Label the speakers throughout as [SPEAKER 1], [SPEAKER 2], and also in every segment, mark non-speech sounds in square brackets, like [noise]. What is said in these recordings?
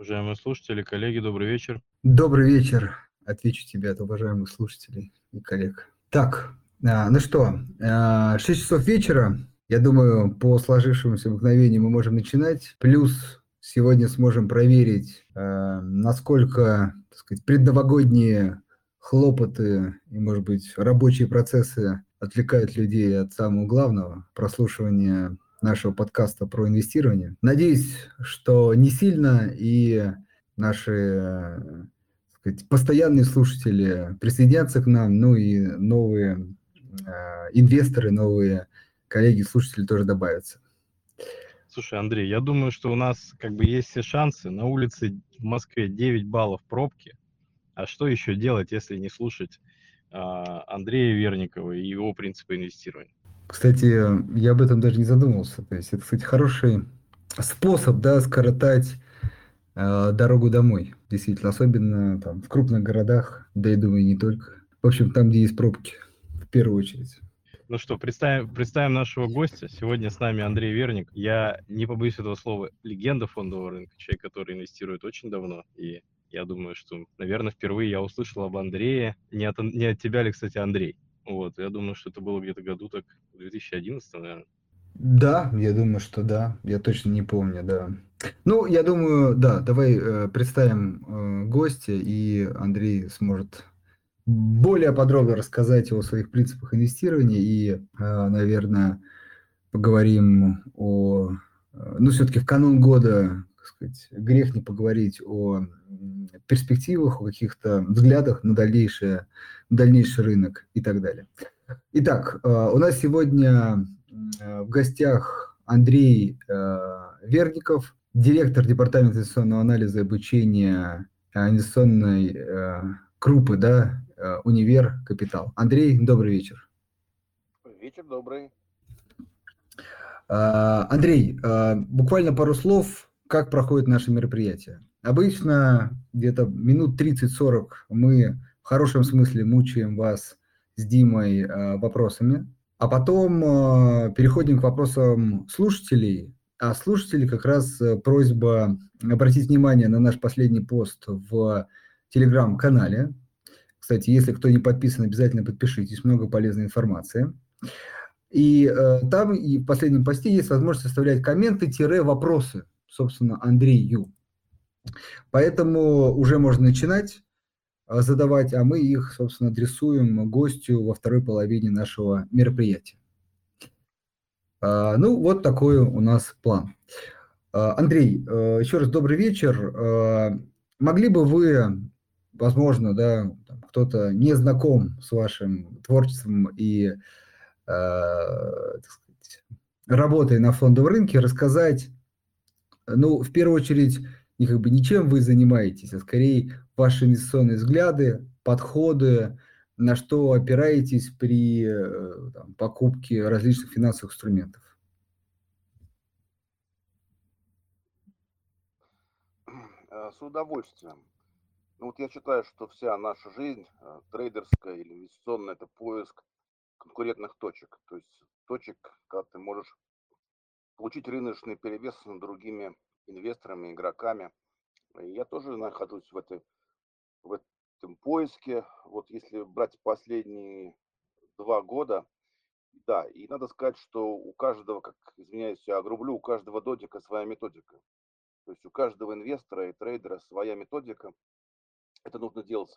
[SPEAKER 1] Уважаемые слушатели, коллеги, добрый вечер.
[SPEAKER 2] Добрый вечер. Отвечу тебе от уважаемых слушателей и коллег. Так, а, ну что, а, 6 часов вечера. Я думаю, по сложившемуся мгновению мы можем начинать. Плюс сегодня сможем проверить, а, насколько так сказать, предновогодние хлопоты и, может быть, рабочие процессы отвлекают людей от самого главного – прослушивания нашего подкаста про инвестирование. Надеюсь, что не сильно и наши э, сказать, постоянные слушатели присоединятся к нам, ну и новые э, инвесторы, новые коллеги, слушатели тоже добавятся.
[SPEAKER 1] Слушай, Андрей, я думаю, что у нас как бы есть все шансы. На улице в Москве 9 баллов пробки. А что еще делать, если не слушать э, Андрея Верникова и его принципы инвестирования?
[SPEAKER 2] Кстати, я об этом даже не задумывался. То есть это, кстати, хороший способ, да, скоротать э, дорогу домой. Действительно, особенно там в крупных городах, да и думаю, не только. В общем, там, где есть пробки, в первую очередь.
[SPEAKER 1] Ну что, представим, представим нашего гостя. Сегодня с нами Андрей Верник. Я не побоюсь этого слова, легенда фондового рынка, человек, который инвестирует очень давно. И я думаю, что, наверное, впервые я услышал об Андрее. Не от, не от тебя ли, кстати, Андрей? Вот, я думаю, что это было где-то году так, 2011, наверное.
[SPEAKER 2] Да, я думаю, что да. Я точно не помню, да. Ну, я думаю, да, давай э, представим э, гостя, и Андрей сможет более подробно рассказать о своих принципах инвестирования и, э, наверное, поговорим о... Э, ну, все-таки в канун года, так сказать, грех не поговорить о перспективах, о каких-то взглядах на дальнейшее дальнейший рынок и так далее. Итак, э, у нас сегодня э, в гостях Андрей э, Верников, директор Департамента инвестиционного анализа и обучения инвестиционной группы, да, Универ Капитал. Андрей, добрый вечер.
[SPEAKER 3] Вечер добрый.
[SPEAKER 2] Андрей, буквально пару слов, как проходит наше мероприятие. Обычно где-то минут 30-40 мы хорошем смысле мучаем вас с Димой э, вопросами, а потом э, переходим к вопросам слушателей. А слушатели как раз э, просьба обратить внимание на наш последний пост в телеграм-канале. Кстати, если кто не подписан, обязательно подпишитесь, много полезной информации. И э, там и в последнем посте есть возможность оставлять комменты-вопросы, собственно, Андрею. Поэтому уже можно начинать. А, задавать, а мы их, собственно, адресуем гостю во второй половине нашего мероприятия. А, ну, вот такой у нас план. А, Андрей, еще раз добрый вечер. Могли бы вы, возможно, да, кто-то не знаком с вашим творчеством и так сказать, работой на фондовом рынке, рассказать, ну, в первую очередь, не как бы ничем вы занимаетесь, а скорее ваши инвестиционные взгляды, подходы, на что опираетесь при э, там, покупке различных финансовых инструментов?
[SPEAKER 3] Э, с удовольствием. Ну, вот я считаю, что вся наша жизнь, э, трейдерская или инвестиционная, это поиск конкурентных точек. То есть точек, когда ты можешь получить рыночный перевес над другими инвесторами, игроками. И я тоже нахожусь в этой в этом поиске. Вот если брать последние два года, да, и надо сказать, что у каждого, как, извиняюсь, я огрублю, у каждого додика своя методика. То есть у каждого инвестора и трейдера своя методика. Это нужно делать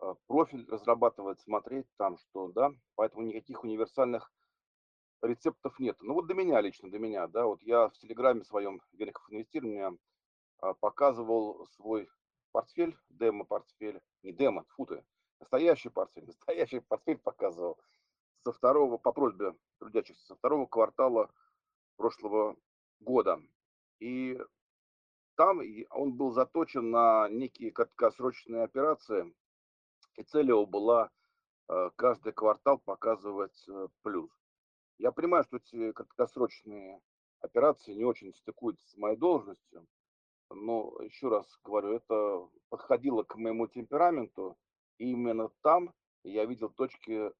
[SPEAKER 3] а, профиль разрабатывать, смотреть там, что, да, поэтому никаких универсальных рецептов нет. Ну вот до меня лично, до меня, да, вот я в Телеграме своем Великов инвестирования а, показывал свой портфель, демо-портфель, не демо, фу ты, настоящий портфель, [laughs] настоящий портфель показывал со второго, по просьбе трудящихся, со второго квартала прошлого года. И там он был заточен на некие краткосрочные операции, и цель его была э, каждый квартал показывать э, плюс. Я понимаю, что эти краткосрочные операции не очень стыкуются с моей должностью, но еще раз говорю, это подходило к моему темпераменту, и именно там я видел точки,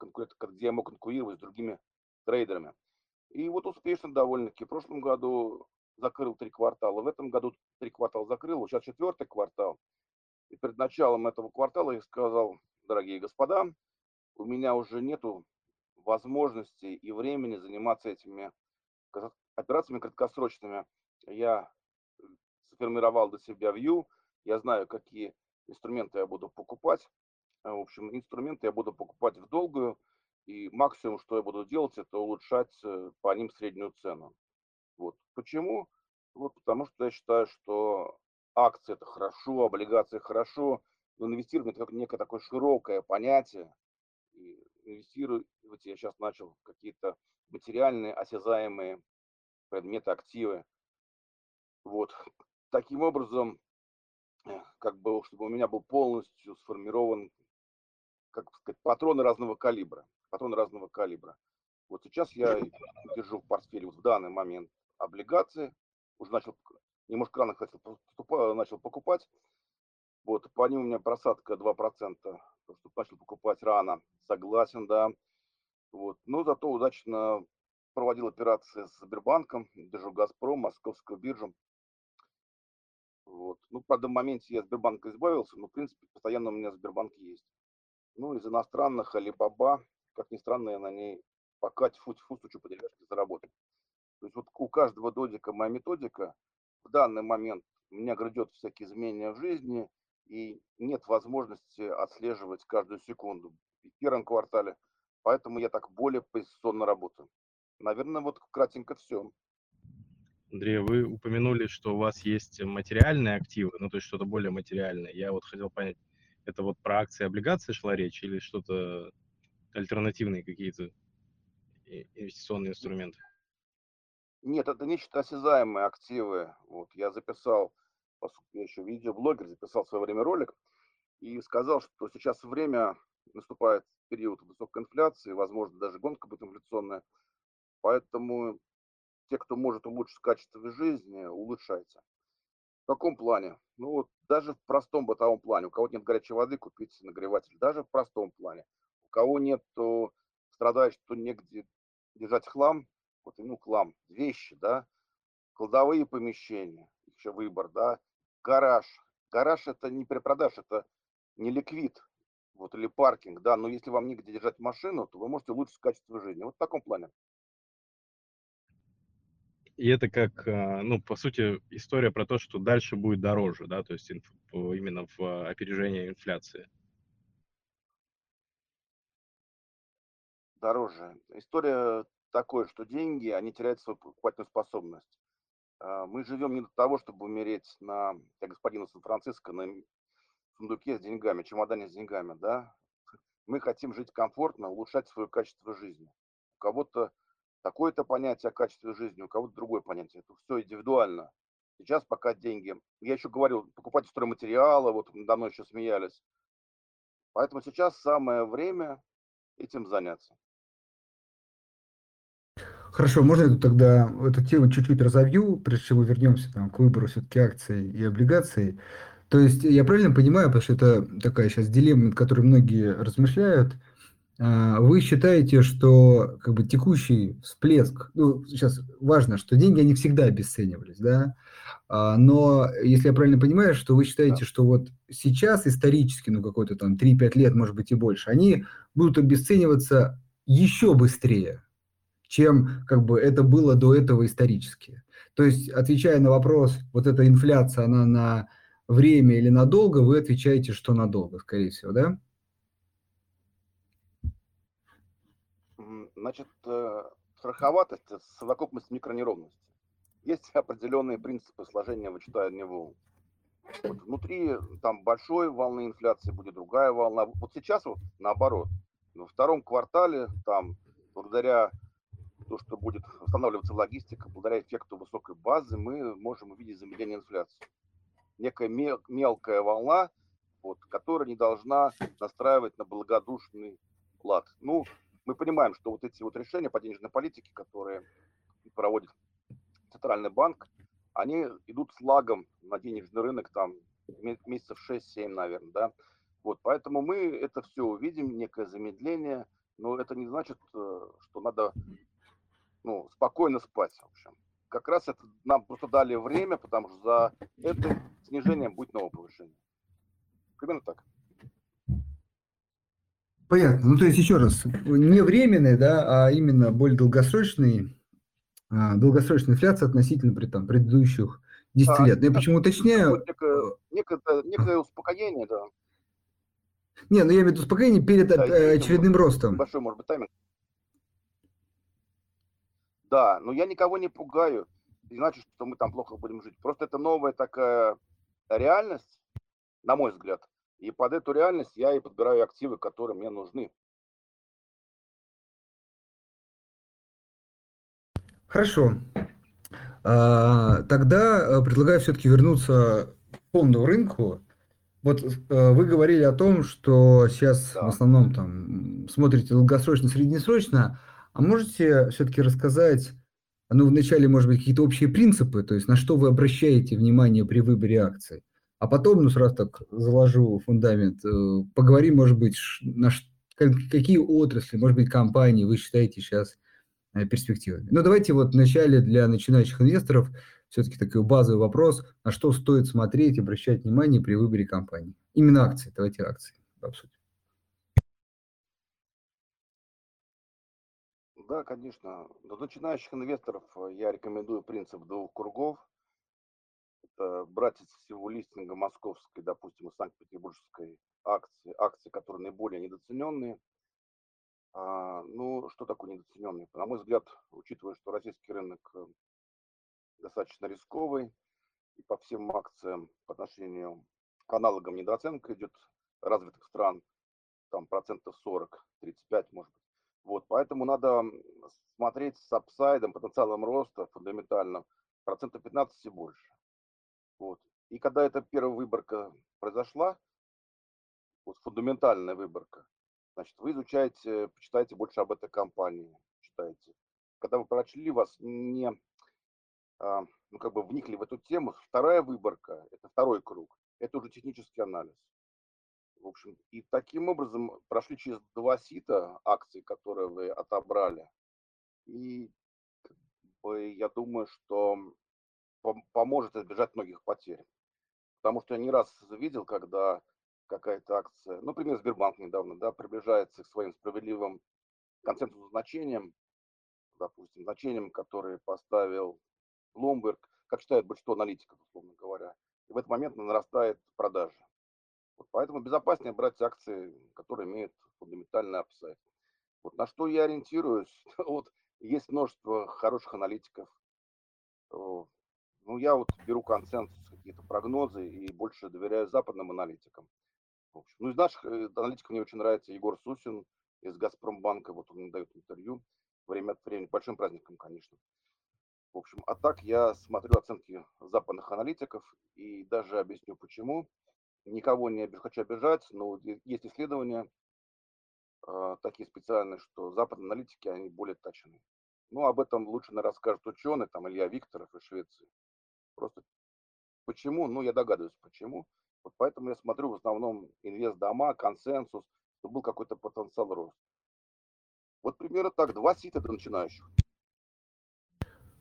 [SPEAKER 3] где я мог конкурировать с другими трейдерами. И вот успешно довольно-таки. В прошлом году закрыл три квартала. В этом году три квартала закрыл, сейчас четвертый квартал. И перед началом этого квартала я сказал, дорогие господа, у меня уже нету возможности и времени заниматься этими операциями краткосрочными. Я сформировал для себя view, я знаю, какие инструменты я буду покупать. В общем, инструменты я буду покупать в долгую, и максимум, что я буду делать, это улучшать э, по ним среднюю цену. Вот. Почему? Вот потому что я считаю, что акции это хорошо, облигации хорошо, но инвестирование это некое такое широкое понятие. И инвестировать я сейчас начал какие-то материальные, осязаемые предметы, активы. Вот. Таким образом, э, как бы, чтобы у меня был полностью сформирован, как сказать, патроны разного калибра. Патроны разного калибра. Вот сейчас я держу в портфеле вот в данный момент облигации, уже начал, немножко рано хотел, начал покупать. Вот, по ним у меня просадка 2%, то, что начал покупать рано, согласен, да. Вот, но зато удачно проводил операции с Сбербанком, держу Газпром, Московскую биржу. Вот. Ну, правда, в моменте я от Сбербанка избавился, но, в принципе, постоянно у меня Сбербанк есть. Ну, из иностранных Алибаба, как ни странно, я на ней пока тьфу-тьфу стучу по деревяшке заработал. То есть вот у каждого додика моя методика. В данный момент меня грядет всякие изменения в жизни, и нет возможности отслеживать каждую секунду в первом квартале. Поэтому я так более позиционно работаю. Наверное, вот кратенько все.
[SPEAKER 1] Андрей, вы упомянули, что у вас есть материальные активы, ну то есть что-то более материальное. Я вот хотел понять, это вот про акции, облигации шла речь или что-то альтернативные какие-то инвестиционные инструменты?
[SPEAKER 3] Нет, это нечто осязаемые активы. Вот я записал, поскольку я еще видеоблогер, записал в свое время ролик и сказал, что сейчас время, наступает период высокой инфляции, возможно, даже гонка будет инфляционная. Поэтому те, кто может улучшить качество жизни, улучшайте. В каком плане? Ну вот даже в простом бытовом плане. У кого нет горячей воды, купите нагреватель. Даже в простом плане. У кого нет, страдает, что негде держать хлам, вот, ну, хлам, вещи, да, кладовые помещения, еще выбор, да, гараж. Гараж это не перепродаж, это не ликвид, вот, или паркинг, да, но если вам негде держать машину, то вы можете улучшить качество жизни. Вот в таком плане.
[SPEAKER 1] И это как, а, ну, по сути, история про то, что дальше будет дороже, да, то есть именно в опережении инфляции.
[SPEAKER 3] Дороже. История такое, что деньги, они теряют свою покупательную способность. А, мы живем не для того, чтобы умереть на, как господина Сан-Франциско, на сундуке с деньгами, чемодане с деньгами, да. Мы хотим жить комфортно, улучшать свое качество жизни. У кого-то такое-то понятие о качестве жизни, у кого-то другое понятие. Это все индивидуально. Сейчас пока деньги. Я еще говорил, покупать стройматериалы, вот давно еще смеялись. Поэтому сейчас самое время этим заняться.
[SPEAKER 2] Хорошо, можно я тогда эту тему чуть-чуть разовью, прежде чем мы вернемся там, к выбору все-таки акций и облигаций. То есть я правильно понимаю, потому что это такая сейчас дилемма, над которой многие размышляют. А, вы считаете, что как бы текущий всплеск, ну, сейчас важно, что деньги, они всегда обесценивались, да, а, но если я правильно понимаю, что вы считаете, да. что вот сейчас исторически, ну, какой-то там 3-5 лет, может быть, и больше, они будут обесцениваться еще быстрее, чем как бы это было до этого исторически. То есть, отвечая на вопрос, вот эта инфляция, она на время или надолго, вы отвечаете, что надолго, скорее всего, да?
[SPEAKER 3] Значит, э, страховатость – это совокупность микронеровностей. Есть определенные принципы сложения вычитания волн. Вот внутри там большой волны инфляции будет другая волна. Вот сейчас вот наоборот. Во втором квартале там благодаря то, что будет восстанавливаться логистика, благодаря эффекту высокой базы, мы можем увидеть замедление инфляции. Некая мелкая волна, вот, которая не должна настраивать на благодушный лад. Ну, мы понимаем, что вот эти вот решения по денежной политике, которые проводит Центральный банк, они идут с лагом на денежный рынок там месяцев 6-7, наверное, да. Вот, поэтому мы это все увидим, некое замедление, но это не значит, э, что надо ну, спокойно спать, в общем. как раз это нам просто дали время, потому что за это снижение будет новое повышение. Примерно так.
[SPEAKER 2] Понятно. Ну, то есть, еще раз, не временный, да, а именно более долгосрочный, а, долгосрочная инфляция относительно при, там, предыдущих 10 а, лет. Но я почему уточняю...
[SPEAKER 3] Некое, некое, некое успокоение, да.
[SPEAKER 2] Не, ну я имею в виду успокоение перед да, очередным ростом.
[SPEAKER 3] Большой, может быть, тайминг. Да, но я никого не пугаю. Не значит, что мы там плохо будем жить. Просто это новая такая реальность, на мой взгляд. И под эту реальность я и подбираю активы, которые мне нужны.
[SPEAKER 2] Хорошо. А, тогда э, предлагаю все-таки вернуться к фондовому рынку. Вот э, вы говорили о том, что сейчас да. в основном там смотрите долгосрочно, среднесрочно. А можете все-таки рассказать, ну, вначале, может быть, какие-то общие принципы, то есть на что вы обращаете внимание при выборе акций? А потом, ну, сразу так заложу фундамент, э, поговорим, может быть, на какие отрасли, может быть, компании вы считаете сейчас э, перспективами. Ну, давайте вот вначале для начинающих инвесторов все-таки такой базовый вопрос, на что стоит смотреть, обращать внимание при выборе компании. Именно акции, давайте акции обсудим.
[SPEAKER 3] Да, конечно. Для начинающих инвесторов э, я рекомендую принцип двух кругов. Это брать из всего листинга московской, допустим, и санкт-петербургской акции, акции, которые наиболее недооцененные. А, ну, что такое недооцененные? На мой взгляд, учитывая, что российский рынок э, достаточно рисковый, и по всем акциям по отношению к аналогам недооценка идет развитых стран, там процентов 40, 35, может быть. Вот, поэтому надо смотреть с апсайдом, потенциалом роста фундаментальным процентов 15 и больше. Вот. И когда эта первая выборка произошла, вот фундаментальная выборка, значит, вы изучаете, почитаете больше об этой компании, читаете. Когда вы прочли, вас не, а, ну, как бы вникли в эту тему, вторая выборка, это второй круг, это уже технический анализ. В общем, и таким образом прошли через два сита акций, которые вы отобрали. И я думаю, что поможет избежать многих потерь. Потому что я не раз видел, когда какая-то акция, ну, например, Сбербанк недавно, да, приближается к своим справедливым консенсусным значениям, допустим, значениям, которые поставил Bloomberg, как считает большинство аналитиков, условно говоря. И в этот момент нарастает продажа. Вот поэтому безопаснее брать акции, которые имеют фундаментальный апсайд. Вот на что я ориентируюсь? [laughs] Вот есть множество хороших аналитиков. Ну, я вот беру консенсус, какие-то прогнозы и больше доверяю западным аналитикам. В общем, ну, из наших э, аналитиков мне очень нравится Егор Сусин из Газпромбанка. Вот он дает интервью время от времени, большим праздником, конечно. В общем, а так я смотрю оценки западных аналитиков и даже объясню почему никого не хочу обижать, но есть исследования э, такие специальные, что западные аналитики, они более точны. Ну, об этом лучше наверное, расскажет ученый, там, Илья Викторов из Швеции. Просто почему? Ну, я догадываюсь, почему. Вот поэтому я смотрю в основном инвест-дома, консенсус, чтобы был какой-то потенциал роста. Вот примерно так, два сита для начинающих.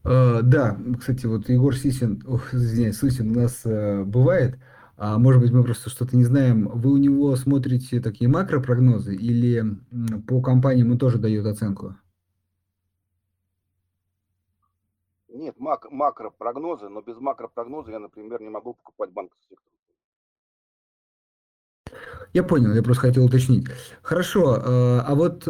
[SPEAKER 2] Uh, да, кстати, вот Егор Сисин, ох, извиняюсь, Сусин у нас uh, бывает. А может быть, мы просто что-то не знаем. Вы у него смотрите такие макропрогнозы или по компаниям он тоже дает оценку?
[SPEAKER 3] Нет, мак макропрогнозы, но без макропрогноза я, например, не могу покупать банковский сектор.
[SPEAKER 2] Я понял, я просто хотел уточнить. Хорошо, э, а вот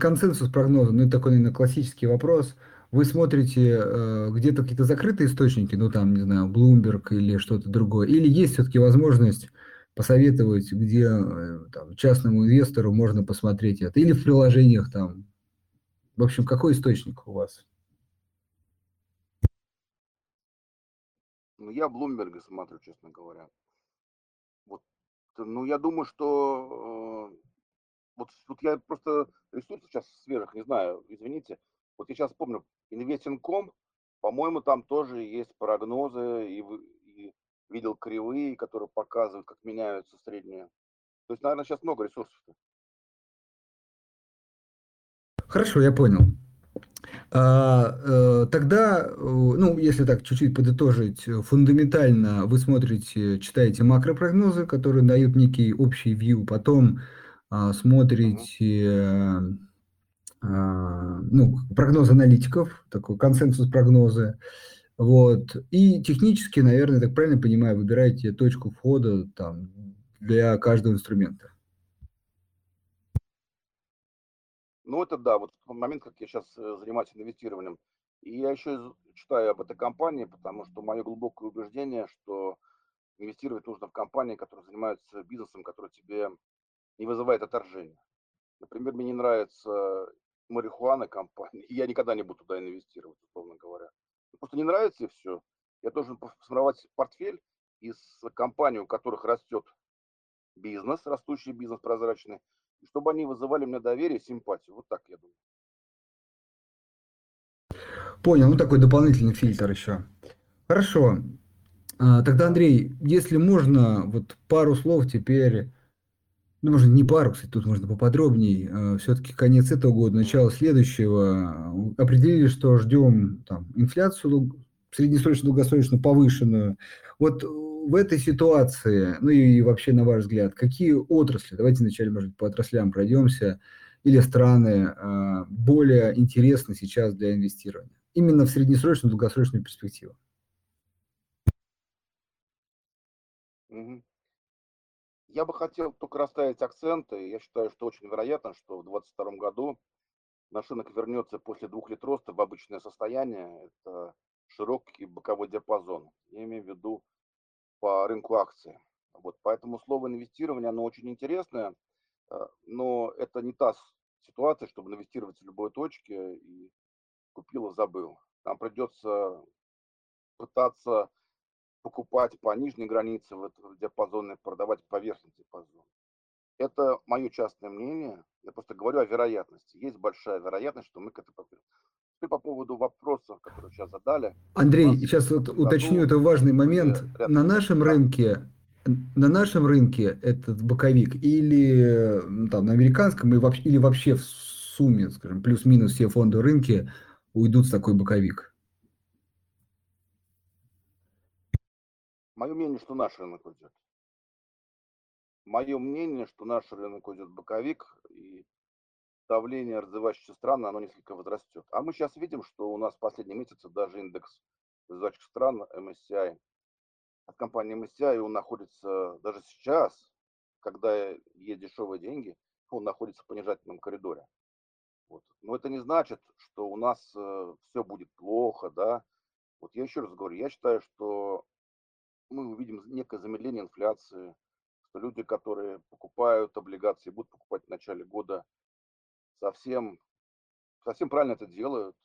[SPEAKER 2] консенсус прогноза, ну это такой, наверное, классический вопрос – вы смотрите э, где-то какие-то закрытые источники, ну там, не знаю, Bloomberg или что-то другое, или есть все-таки возможность посоветовать, где э, там, частному инвестору можно посмотреть это, или в приложениях там. В общем, какой источник у вас?
[SPEAKER 3] Ну, я Bloomberg смотрю, честно говоря. Вот, ну, я думаю, что э, вот, вот я просто ресурсов сейчас свежих не знаю, извините. Вот я сейчас помню, Investing.com, по-моему, там тоже есть прогнозы и, и видел кривые, которые показывают, как меняются средние. То есть, наверное, сейчас много ресурсов.
[SPEAKER 2] Хорошо, я понял. А, э, тогда, э, ну, если так чуть-чуть подытожить, фундаментально вы смотрите, читаете макропрогнозы, которые дают некий общий view, потом а, смотрите а, ну, прогноз аналитиков, такой консенсус прогнозы, вот, и технически, наверное, так правильно понимаю, выбираете точку входа там для каждого инструмента.
[SPEAKER 3] Ну, это да, вот в момент, как я сейчас э, занимаюсь инвестированием. И я еще читаю об этой компании, потому что мое глубокое убеждение, что инвестировать нужно в компании, которые занимаются бизнесом, который тебе не вызывает отторжения. Например, мне не нравится марихуана компания, [laughs] я никогда не буду туда инвестировать, условно говоря. Просто не нравится и все. Я должен сформировать портфель из компаний, у которых растет бизнес, растущий бизнес прозрачный, и чтобы они вызывали мне доверие, симпатию. Вот так я думаю.
[SPEAKER 2] Понял, ну такой дополнительный фильтр еще. Хорошо. А, тогда, Андрей, если можно, вот пару слов теперь, ну, может, не пару, кстати, тут можно поподробнее, а, все-таки конец этого года, начало следующего, определили, что ждем там, инфляцию среднесрочно, долгосрочно повышенную. Вот в этой ситуации, ну и вообще, на ваш взгляд, какие отрасли, давайте вначале, может быть, по отраслям пройдемся, или страны а, более интересны сейчас для инвестирования? Именно в среднесрочную, долгосрочную перспективу.
[SPEAKER 3] Я бы хотел только расставить акценты. Я считаю, что очень вероятно, что в 2022 году наш рынок вернется после двух лет роста в обычное состояние. Это широкий боковой диапазон. Я имею в виду по рынку акций. Вот, поэтому слово инвестирование, оно очень интересное, э, но это не та ситуация, чтобы инвестировать в любой точке и купил и забыл. Нам придется пытаться покупать по нижней границе в этом диапазоне, продавать по верхней диапазону. Это мое частное мнение. Я просто говорю о вероятности. Есть большая вероятность, что мы к этому. Теперь по поводу вопросов, которые сейчас задали.
[SPEAKER 2] Андрей, сейчас вот уточню, это важный момент. На нашем рынке на нашем рынке этот боковик или там, на американском или вообще в сумме, скажем, плюс-минус все фонды рынки уйдут в такой боковик?
[SPEAKER 3] Мое мнение, что наш рынок уйдет. Мое мнение, что наш рынок уйдет боковик, и давление развивающихся стран, оно несколько возрастет. А мы сейчас видим, что у нас в последние месяцы даже индекс развивающих стран MSCI, от компании MSCI, он находится даже сейчас, когда есть дешевые деньги, он находится в понижательном коридоре. Вот. Но это не значит, что у нас э, все будет плохо, да. Вот я еще раз говорю, я считаю, что мы увидим некое замедление инфляции, что люди, которые покупают облигации, будут покупать в начале года совсем, совсем правильно это делают.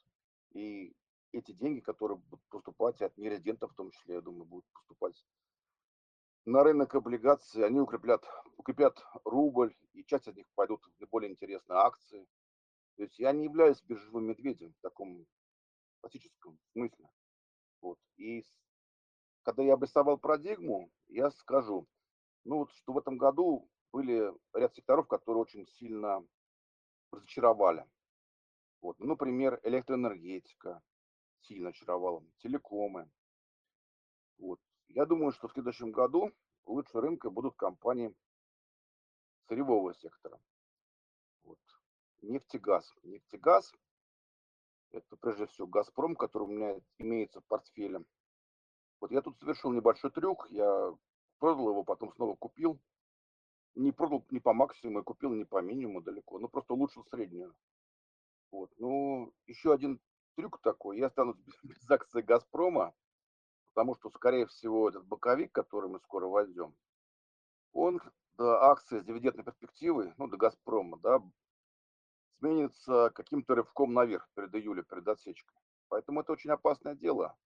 [SPEAKER 3] И эти деньги, которые будут поступать от нерезидентов, в том числе, я думаю, будут поступать на рынок облигаций, они укрепят, укрепят рубль, и часть из них пойдут в наиболее интересные акции. То есть я не являюсь биржевым медведем в таком классическом смысле. Вот. И когда я обрисовал парадигму, я скажу, ну вот, что в этом году были ряд секторов, которые очень сильно разочаровали. Вот. Ну, например, электроэнергетика сильно очаровала, телекомы. Вот. Я думаю, что в следующем году лучше рынка будут компании сырьевого сектора. Вот. Нефтегаз. Нефтегаз – это прежде всего «Газпром», который у меня имеется в портфеле. Вот я тут совершил небольшой трюк, я продал его, потом снова купил не продал не по максимуму, купил не по минимуму далеко, ну просто улучшил среднюю. Вот. Ну, еще один трюк такой, я останусь без [laughs] акции Газпрома, потому что, скорее всего, этот боковик, который мы скоро войдем, он до акции с дивидендной перспективой, ну, до Газпрома, да, сменится каким-то рывком наверх перед июля, перед отсечкой. Поэтому это очень опасное дело,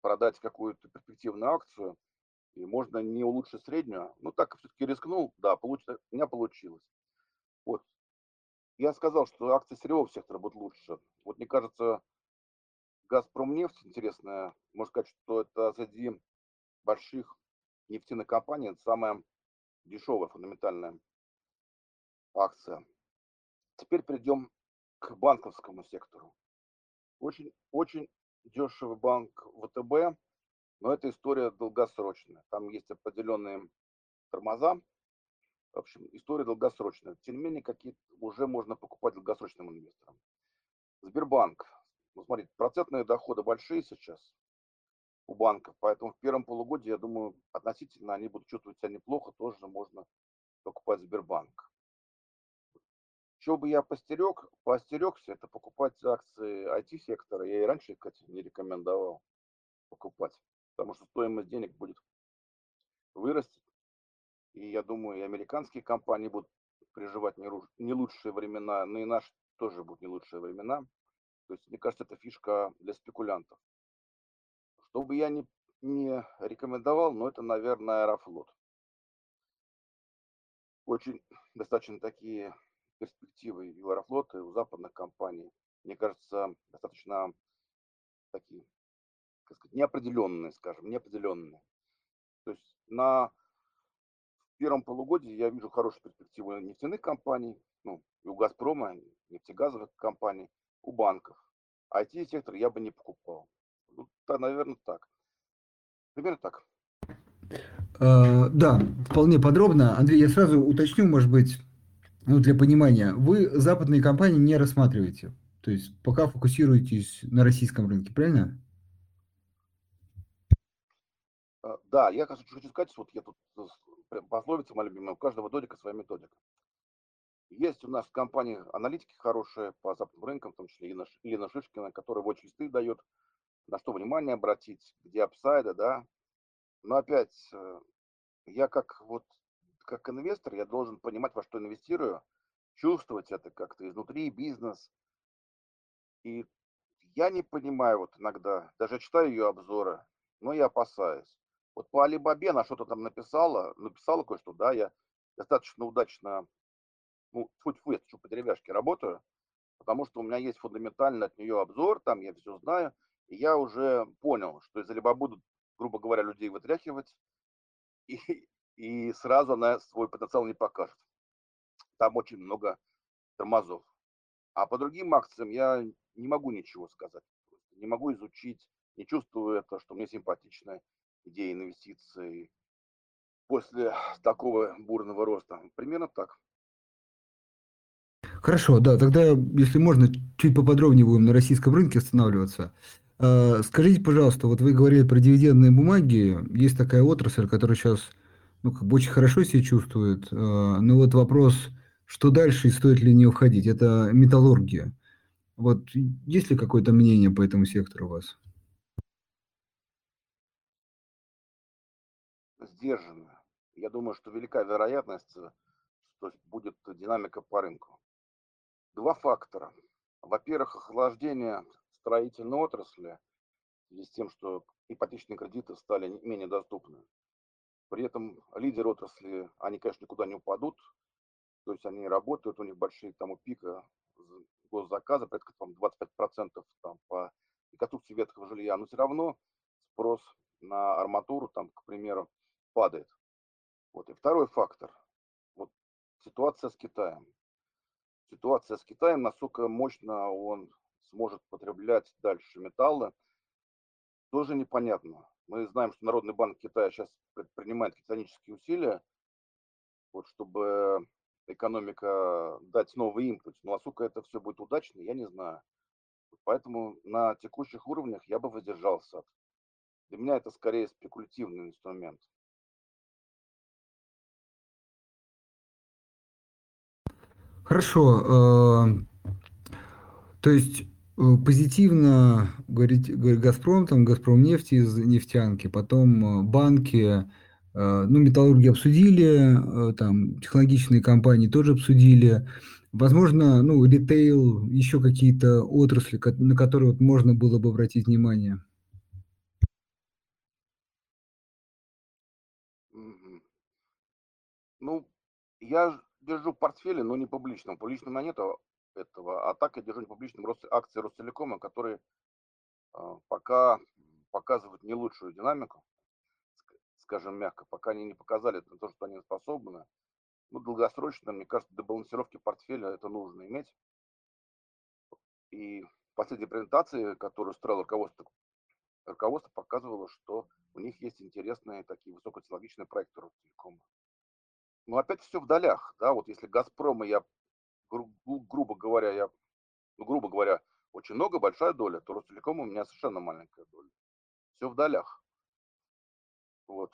[SPEAKER 3] продать какую-то перспективную акцию – и можно не улучшить среднюю. Ну, так все-таки рискнул, да, получ... у меня получилось. Вот. Я сказал, что акции сырьевого сектора будут лучше. Вот мне кажется, Газпром нефть интересная. Можно сказать, что это среди больших нефтяных компаний это самая дешевая фундаментальная акция. Теперь перейдем к банковскому сектору. Очень, очень дешевый банк ВТБ, но это история долгосрочная. Там есть определенные тормоза. В общем, история долгосрочная. Тем не менее, какие уже можно покупать долгосрочным инвесторам. Сбербанк. Ну, смотрите, процентные доходы большие сейчас у банка, поэтому в первом полугодии, я думаю, относительно они будут чувствовать себя неплохо, тоже можно покупать Сбербанк. Что бы я постерег, поостерегся, это покупать акции IT-сектора. Я и раньше, кстати, не рекомендовал покупать, потому что стоимость денег будет вырасти. И я думаю, и американские компании будут переживать не лучшие времена, но и наши тоже будут не лучшие времена. То есть, мне кажется, это фишка для спекулянтов. Что бы я не, не рекомендовал, но это, наверное, Аэрофлот. Очень достаточно такие перспективы и у Аэрофлота, и у западных компаний. Мне кажется, достаточно такие, как сказать, неопределенные, скажем, неопределенные. То есть на первом полугодии я вижу хорошую перспективу нефтяных компаний, ну, и у «Газпрома», и нефтегазовых компаний, у банков. IT-сектор я бы не покупал. Ну, да, наверное, так. Примерно так.
[SPEAKER 2] Uh, да, вполне подробно. Андрей, я сразу уточню, может быть, ну, для понимания. Вы западные компании не рассматриваете. То есть пока фокусируетесь на российском рынке, правильно?
[SPEAKER 3] А, да, я хочу, хочу сказать, вот я тут пословица моя любимая, у каждого додика своя методика. Есть у нас в компании аналитики хорошие по западным рынкам, в том числе Елена, Елена Шишкина, которая очень листы дает, на что внимание обратить, где апсайды, да. Но опять, э, я как вот как инвестор, я должен понимать, во что инвестирую, чувствовать это как-то изнутри, бизнес. И я не понимаю вот иногда, даже читаю ее обзоры, но я опасаюсь. Вот по Алибабе она что-то там написала, написала кое-что, да, я достаточно удачно, ну, фу фу я что по деревяшке работаю, потому что у меня есть фундаментальный от нее обзор, там я все знаю, и я уже понял, что из Алибабы будут, грубо говоря, людей вытряхивать, [laughs] и, и сразу она свой потенциал не покажет. Там очень много тормозов. А по другим акциям я не могу ничего сказать. Не могу изучить, не чувствую это, что мне симпатичная идея инвестиций после такого бурного роста. Примерно так.
[SPEAKER 2] Хорошо, да, тогда, если можно, чуть поподробнее будем на российском рынке останавливаться. А, скажите, пожалуйста, вот вы говорили про дивидендные бумаги. Есть такая отрасль, которая сейчас ну, как бы очень хорошо себя чувствует. А, но вот вопрос, что дальше и стоит ли не уходить, это металлургия. Вот есть ли какое-то мнение по этому сектору у вас?
[SPEAKER 3] Сдержанно. Я думаю, что велика вероятность, что будет динамика по рынку. Два фактора. Во-первых, охлаждение строительной отрасли в связи с тем, что ипотечные кредиты стали менее доступны. При этом лидеры отрасли, они, конечно, никуда не упадут, то есть они работают, у них большие там у пика госзаказа, порядка там 25% там по реконструкции ветхого жилья, но все равно спрос на арматуру там, к примеру, падает. Вот. И второй фактор, вот ситуация с Китаем. Ситуация с Китаем, насколько мощно он сможет потреблять дальше металлы, тоже непонятно. Мы знаем, что Народный банк Китая сейчас предпринимает титанические усилия, вот, чтобы экономика дать новый импульс. Но насколько это все будет удачно, я не знаю. Поэтому на текущих уровнях я бы воздержался. Для меня это скорее спекулятивный инструмент.
[SPEAKER 2] Хорошо. Э, то есть Э, позитивно говорить Газпром, там Газпром нефть из нефтянки, потом э, банки, ну, металлурги обсудили, там технологичные компании тоже обсудили. Возможно, ну, ритейл, еще какие-то отрасли, на которые вот можно было бы обратить внимание.
[SPEAKER 3] Ну, я держу портфели, но не публичном. Публичном нету этого. А так я держу непубличным рост акции Ростелекома, которые а, пока показывают не лучшую динамику, скажем мягко, пока они не показали то, что они способны. Ну, долгосрочно, мне кажется, для балансировки портфеля это нужно иметь. И последней презентации, которую устроило руководство, руководство показывало, что у них есть интересные такие высокотехнологичные проекты Ростелекома. Но опять все в долях, да, вот если Газпрома я, гру, грубо говоря, я, ну, грубо говоря, очень много, большая доля, то Ростелеком у меня совершенно маленькая доля. Все в долях. Вот.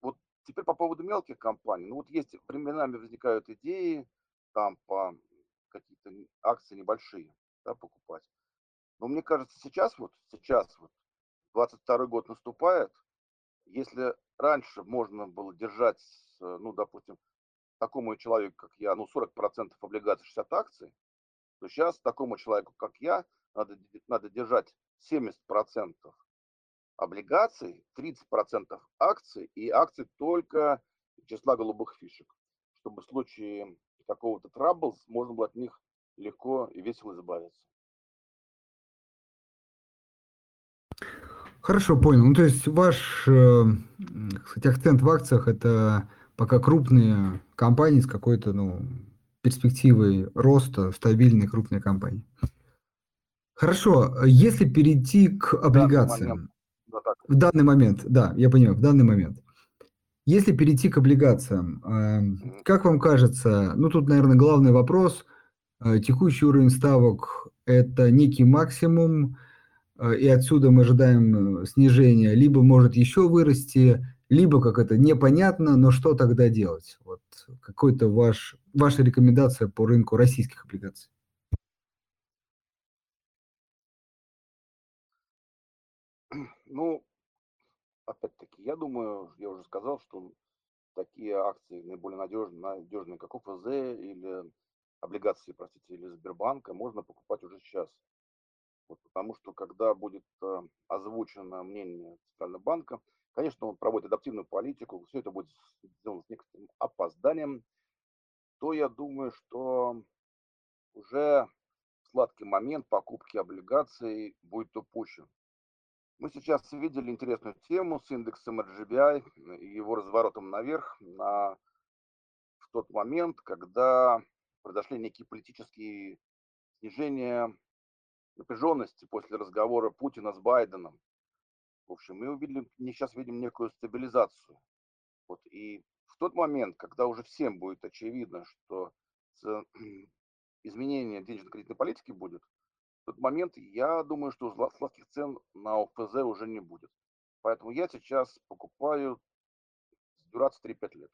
[SPEAKER 3] Вот теперь по поводу мелких компаний. Ну вот есть, временами возникают идеи, там по какие-то акции небольшие, да, покупать. Но мне кажется, сейчас вот, сейчас вот, 22 год наступает, если раньше можно было держать, ну, допустим, такому человеку, как я, ну, 40% облигаций, 60 акций, то сейчас такому человеку, как я, надо, надо держать 70% облигаций, 30% акций и акций только числа голубых фишек, чтобы в случае какого-то трабл можно было от них легко и весело избавиться.
[SPEAKER 2] Хорошо, понял. Ну, то есть ваш э, кстати, акцент в акциях – это пока крупные компании с какой-то ну, перспективой роста, стабильные крупные компании. Хорошо, если перейти к облигациям. В данный момент, да, я понимаю, в данный момент. Если перейти к облигациям, э, как вам кажется, ну тут, наверное, главный вопрос, э, текущий уровень ставок – это некий максимум, Э, и отсюда мы ожидаем э, снижения, либо может еще вырасти, либо как это непонятно, но что тогда делать? Вот какой-то ваш, ваша рекомендация по рынку российских облигаций.
[SPEAKER 3] Ну, опять-таки, я думаю, я уже сказал, что такие акции наиболее надежные, надежные как ОФЗ или облигации, простите, или Сбербанка, можно покупать уже сейчас. Вот, потому что когда будет э, озвучено мнение Центрального банка, конечно, он проводит адаптивную политику, все это будет сделано с некоторым опозданием, то я думаю, что уже сладкий момент покупки облигаций будет упущен. Мы сейчас видели интересную тему с индексом RGBI и его разворотом наверх на, в тот момент, когда произошли некие политические снижения напряженности после разговора Путина с Байденом. В общем, мы увидели, мы сейчас видим некую стабилизацию. Вот, и в тот момент, когда уже всем будет очевидно, что [clears throat] изменение денежно-кредитной политики будет, в тот момент я думаю, что сладких цен на ОФЗ уже не будет. Поэтому я сейчас покупаю с дюрацией 3-5 лет.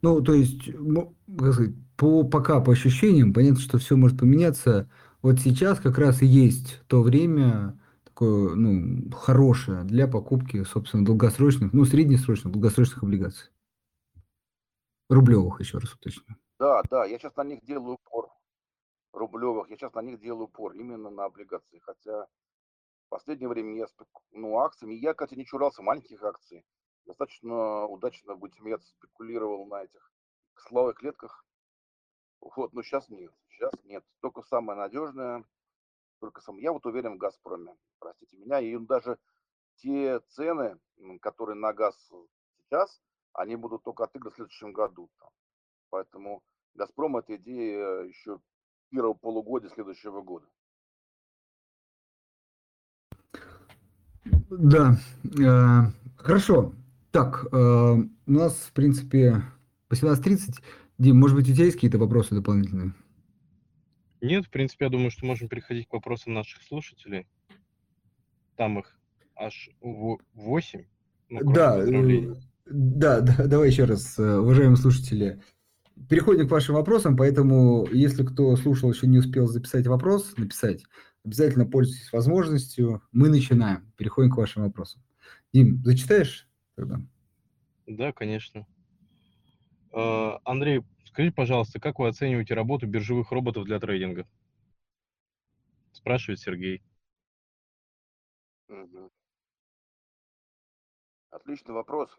[SPEAKER 2] Ну, то есть, по, пока по ощущениям, понятно, что все может поменяться. Вот сейчас как раз и есть то время такое, ну, хорошее для покупки, собственно, долгосрочных, ну, среднесрочных, долгосрочных облигаций. Рублевых, еще раз уточню.
[SPEAKER 3] Да, да, я сейчас на них делаю упор. Рублевых, я сейчас на них делаю упор, именно на облигации. Хотя в последнее время я, ну, акциями, я, кстати, не чурался маленьких акций достаточно удачно, будем смеяться, спекулировал на этих славых клетках. Вот, но сейчас нет, сейчас нет. Только самое надежное, только сам. Я вот уверен в Газпроме, простите меня, и даже те цены, которые на газ сейчас, они будут только отыграны в следующем году. Поэтому Газпром это идея еще первого полугодия следующего года.
[SPEAKER 2] Да, э, хорошо. Так, э, у нас, в принципе, 18.30. Дим, может быть, у тебя есть какие-то вопросы дополнительные?
[SPEAKER 1] Нет, в принципе, я думаю, что можем переходить к вопросам наших слушателей. Там их аж 8.
[SPEAKER 2] Ну, да, э, да, [laughs] да, давай еще раз, э, уважаемые слушатели. Переходим к вашим вопросам, поэтому, если кто слушал, еще не успел записать вопрос, написать, обязательно пользуйтесь возможностью. Мы начинаем. Переходим к вашим вопросам. Дим, зачитаешь? тогда.
[SPEAKER 1] Да, конечно. А, Андрей, скажите, пожалуйста, как вы оцениваете работу биржевых роботов для трейдинга? Спрашивает Сергей.
[SPEAKER 3] Отличный вопрос.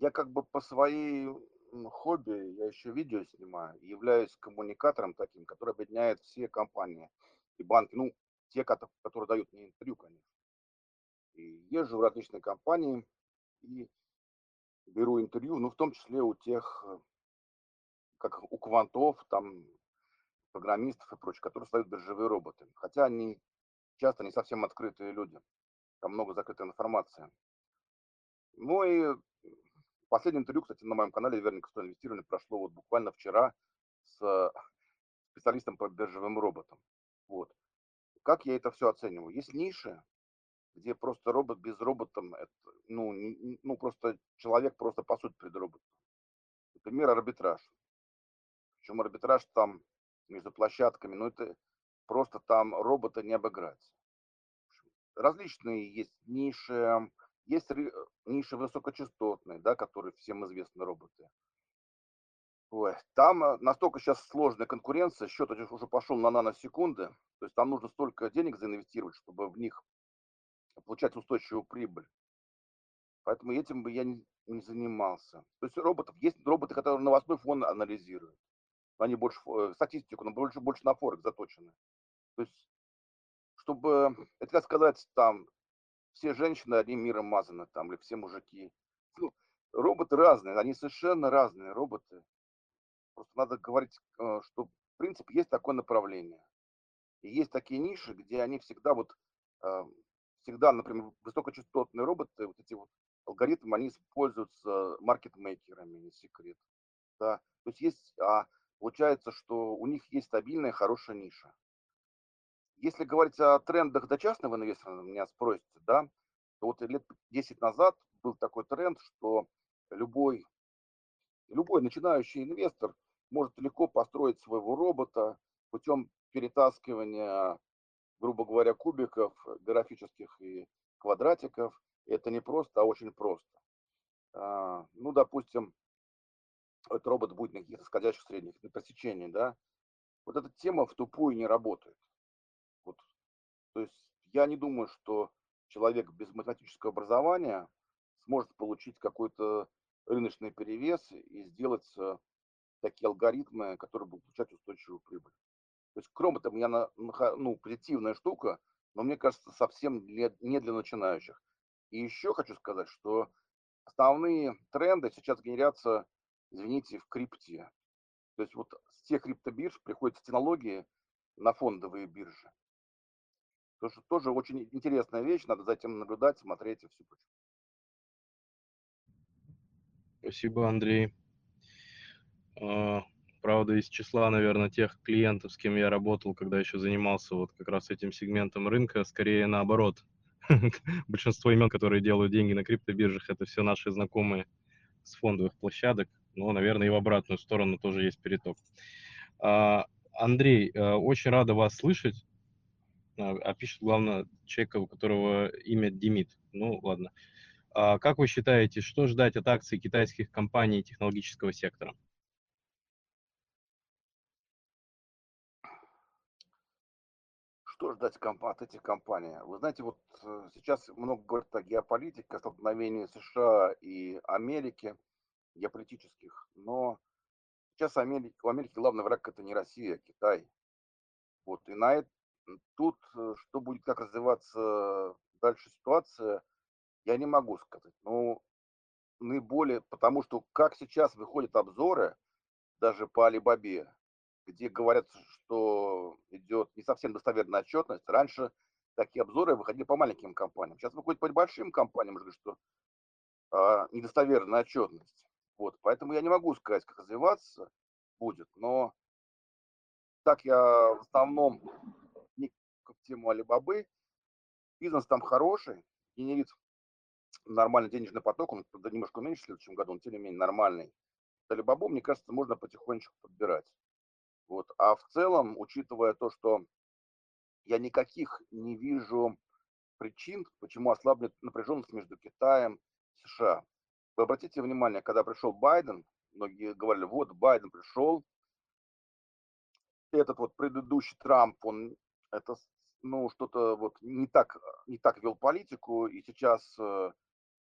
[SPEAKER 3] Я как бы по своей хобби, я еще видео снимаю, являюсь коммуникатором таким, который объединяет все компании и банки, ну, те, которые дают мне интервью, конечно. И езжу в различные компании и беру интервью, ну, в том числе у тех, как у квантов, там, программистов и прочее, которые создают биржевые роботы. Хотя они часто не совсем открытые люди. Там много закрытой информации. Ну и последнее интервью, кстати, на моем канале «Верник 100 инвестирования» прошло вот буквально вчера с специалистом по биржевым роботам. Вот. Как я это все оцениваю? Есть ниши, где просто робот без робота, это, ну, ну, просто человек просто по сути перед роботом. Например, арбитраж. Причем арбитраж там между площадками, ну, это просто там робота не обыграть. Различные есть ниши, есть ниши высокочастотные, да, которые всем известны роботы. Ой, там э, настолько сейчас сложная конкуренция, счет уже пошел на наносекунды, то есть там нужно столько денег заинвестировать, чтобы в них получать устойчивую прибыль. Поэтому этим бы я не, не занимался. То есть роботов, есть роботы, которые новостной фон анализируют. Они больше э, статистику, но больше, больше на форекс заточены. То есть, чтобы, это как сказать, там, все женщины одним миром мазаны, там, или все мужики. Ну, роботы разные, они совершенно разные роботы. Просто надо говорить, э, что, в принципе, есть такое направление. И есть такие ниши, где они всегда вот, э, всегда, например, высокочастотные роботы, вот эти вот алгоритмы, они используются маркетмейкерами, не секрет. Да? То есть есть, а получается, что у них есть стабильная, хорошая ниша. Если говорить о трендах до частного инвестора, меня спросите, да, то вот лет 10 назад был такой тренд, что любой, любой начинающий инвестор может легко построить своего робота путем перетаскивания, грубо говоря, кубиков графических и квадратиков. Это не просто, а очень просто. А, ну, допустим, этот робот будет на каких-то скользящих средних, на пресечении, да. Вот эта тема в тупую не работает. Вот. То есть я не думаю, что человек без математического образования сможет получить какой-то рыночный перевес и сделать такие алгоритмы, которые будут получать устойчивую прибыль. То есть к роботам я, на, ну, позитивная штука, но мне кажется, совсем для, не для начинающих. И еще хочу сказать, что основные тренды сейчас генерятся, извините, в крипте. То есть вот с тех криптобирж приходят технологии на фондовые биржи. То, что тоже очень интересная вещь, надо за этим наблюдать, смотреть и все.
[SPEAKER 1] Спасибо, Андрей. А, правда, из числа, наверное, тех клиентов, с кем я работал, когда еще занимался вот как раз этим сегментом рынка, скорее наоборот. [laughs] Большинство имен, которые делают деньги на криптобиржах, это все наши знакомые с фондовых площадок. Но, наверное, и в обратную сторону тоже есть переток. А, Андрей, э, очень рада вас слышать. А, а пишет, главное, человека, у которого имя Демид. Ну, ладно. А как вы считаете, что ждать от акций китайских компаний технологического сектора?
[SPEAKER 3] Что ждать от этих компаний? Вы знаете, вот э, сейчас много говорят о геополитике, столкновении США и Америки, геополитических, но сейчас Америка, у Америки главный враг это не Россия, а Китай. Вот, и на это, тут, э, что будет, как развиваться дальше ситуация, я не могу сказать. Ну, наиболее, потому что как сейчас выходят обзоры, даже по Алибабе, где говорят, что идет не совсем достоверная отчетность. Раньше такие обзоры выходили по маленьким компаниям. Сейчас выходят по большим компаниям, что а, недостоверная отчетность. Вот, поэтому я не могу сказать, как развиваться будет, но так я в основном не в тему Алибабы. Бизнес там хороший, генерит нормальный денежный поток, он немножко меньше в следующем году, он тем не менее нормальный. Алибабу, мне кажется, можно потихонечку подбирать. Вот. А в целом, учитывая то, что я никаких не вижу причин, почему ослабнет напряженность между Китаем и США. Вы обратите внимание, когда пришел Байден, многие говорили, вот Байден пришел, этот вот предыдущий Трамп, он это ну что-то вот не так не так вел политику, и сейчас э,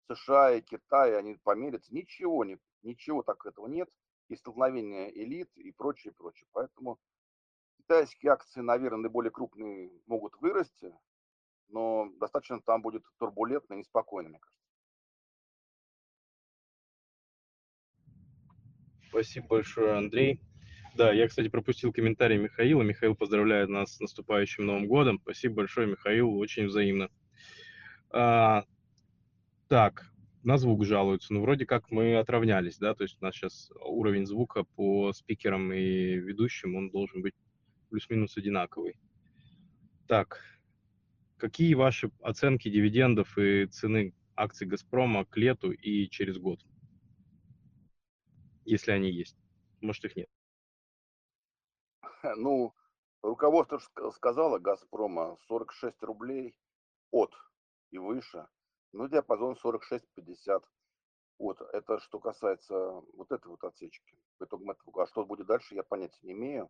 [SPEAKER 3] США и Китай они померятся, ничего не ничего так этого нет и столкновения элит и прочее, прочее. Поэтому китайские акции, наверное, наиболее крупные могут вырасти, но достаточно там будет турбулентно и неспокойно, мне кажется.
[SPEAKER 1] Спасибо большое, Андрей. Да, я, кстати, пропустил комментарий Михаила. Михаил поздравляет нас с наступающим Новым годом. Спасибо большое, Михаил, очень взаимно. А, так, на звук жалуются. Ну, вроде как мы отравнялись, да, то есть у нас сейчас уровень звука по спикерам и ведущим, он должен быть плюс-минус одинаковый. Так, какие ваши оценки дивидендов и цены акций «Газпрома» к лету и через год? Если они есть. Может, их нет. [laughs]
[SPEAKER 3] Ну, руководство сказало «Газпрома» 46 рублей от и выше – ну, диапазон 46-50. Вот, это что касается вот этой вот отсечки. А что будет дальше, я понятия не имею.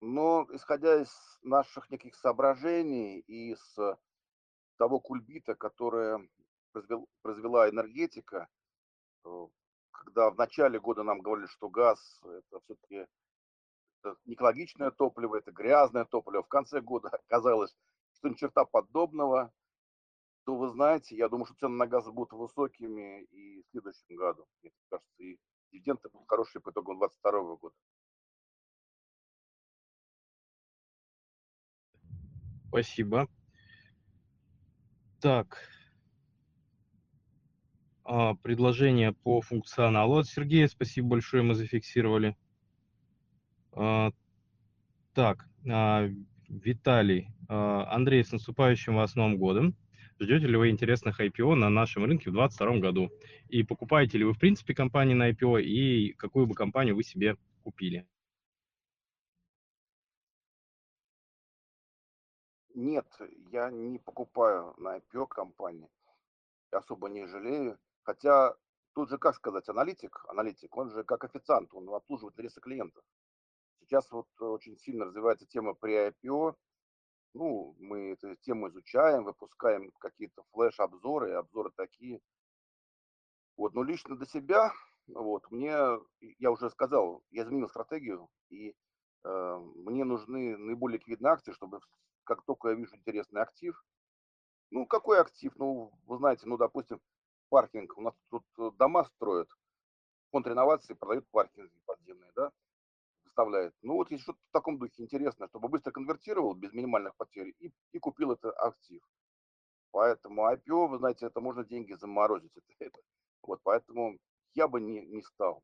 [SPEAKER 3] Но исходя из наших неких соображений и из того кульбита, которое произвел, произвела энергетика, э, когда в начале года нам говорили, что газ это все-таки не экологичное топливо, это грязное топливо. В конце года [laughs] оказалось, что ни черта подобного то вы знаете, я думаю, что цены на газ будут высокими и в следующем году. Мне кажется, и дивиденды будут хорошие по итогам 2022 года.
[SPEAKER 1] Спасибо. Так. А, предложение по функционалу от Сергея. Спасибо большое, мы зафиксировали. А, так, а, Виталий. Андрей, с наступающим вас Новым годом. Ждете ли вы интересных IPO на нашем рынке в 2022 году? И покупаете ли вы, в принципе, компании на IPO, и какую бы компанию вы себе купили?
[SPEAKER 3] Нет, я не покупаю на IPO компании. Особо не жалею. Хотя тут же, как сказать, аналитик, аналитик, он же как официант, он обслуживает интересы клиентов. Сейчас вот очень сильно развивается тема при IPO, ну, мы эту тему изучаем, выпускаем какие-то флеш-обзоры, обзоры такие. Вот, но лично для себя, вот, мне, я уже сказал, я изменил стратегию, и э, мне нужны наиболее ликвидные акции, чтобы как только я вижу интересный актив, ну, какой актив? Ну, вы знаете, ну, допустим, паркинг. У нас тут дома строят, фонд реновации продают паркинги подземные, да, составляет. Ну вот что-то в таком духе интересное, чтобы быстро конвертировал без минимальных потерь и, и купил это актив. Поэтому IPO, вы знаете, это можно деньги заморозить. Это, это. Вот, поэтому я бы не, не стал.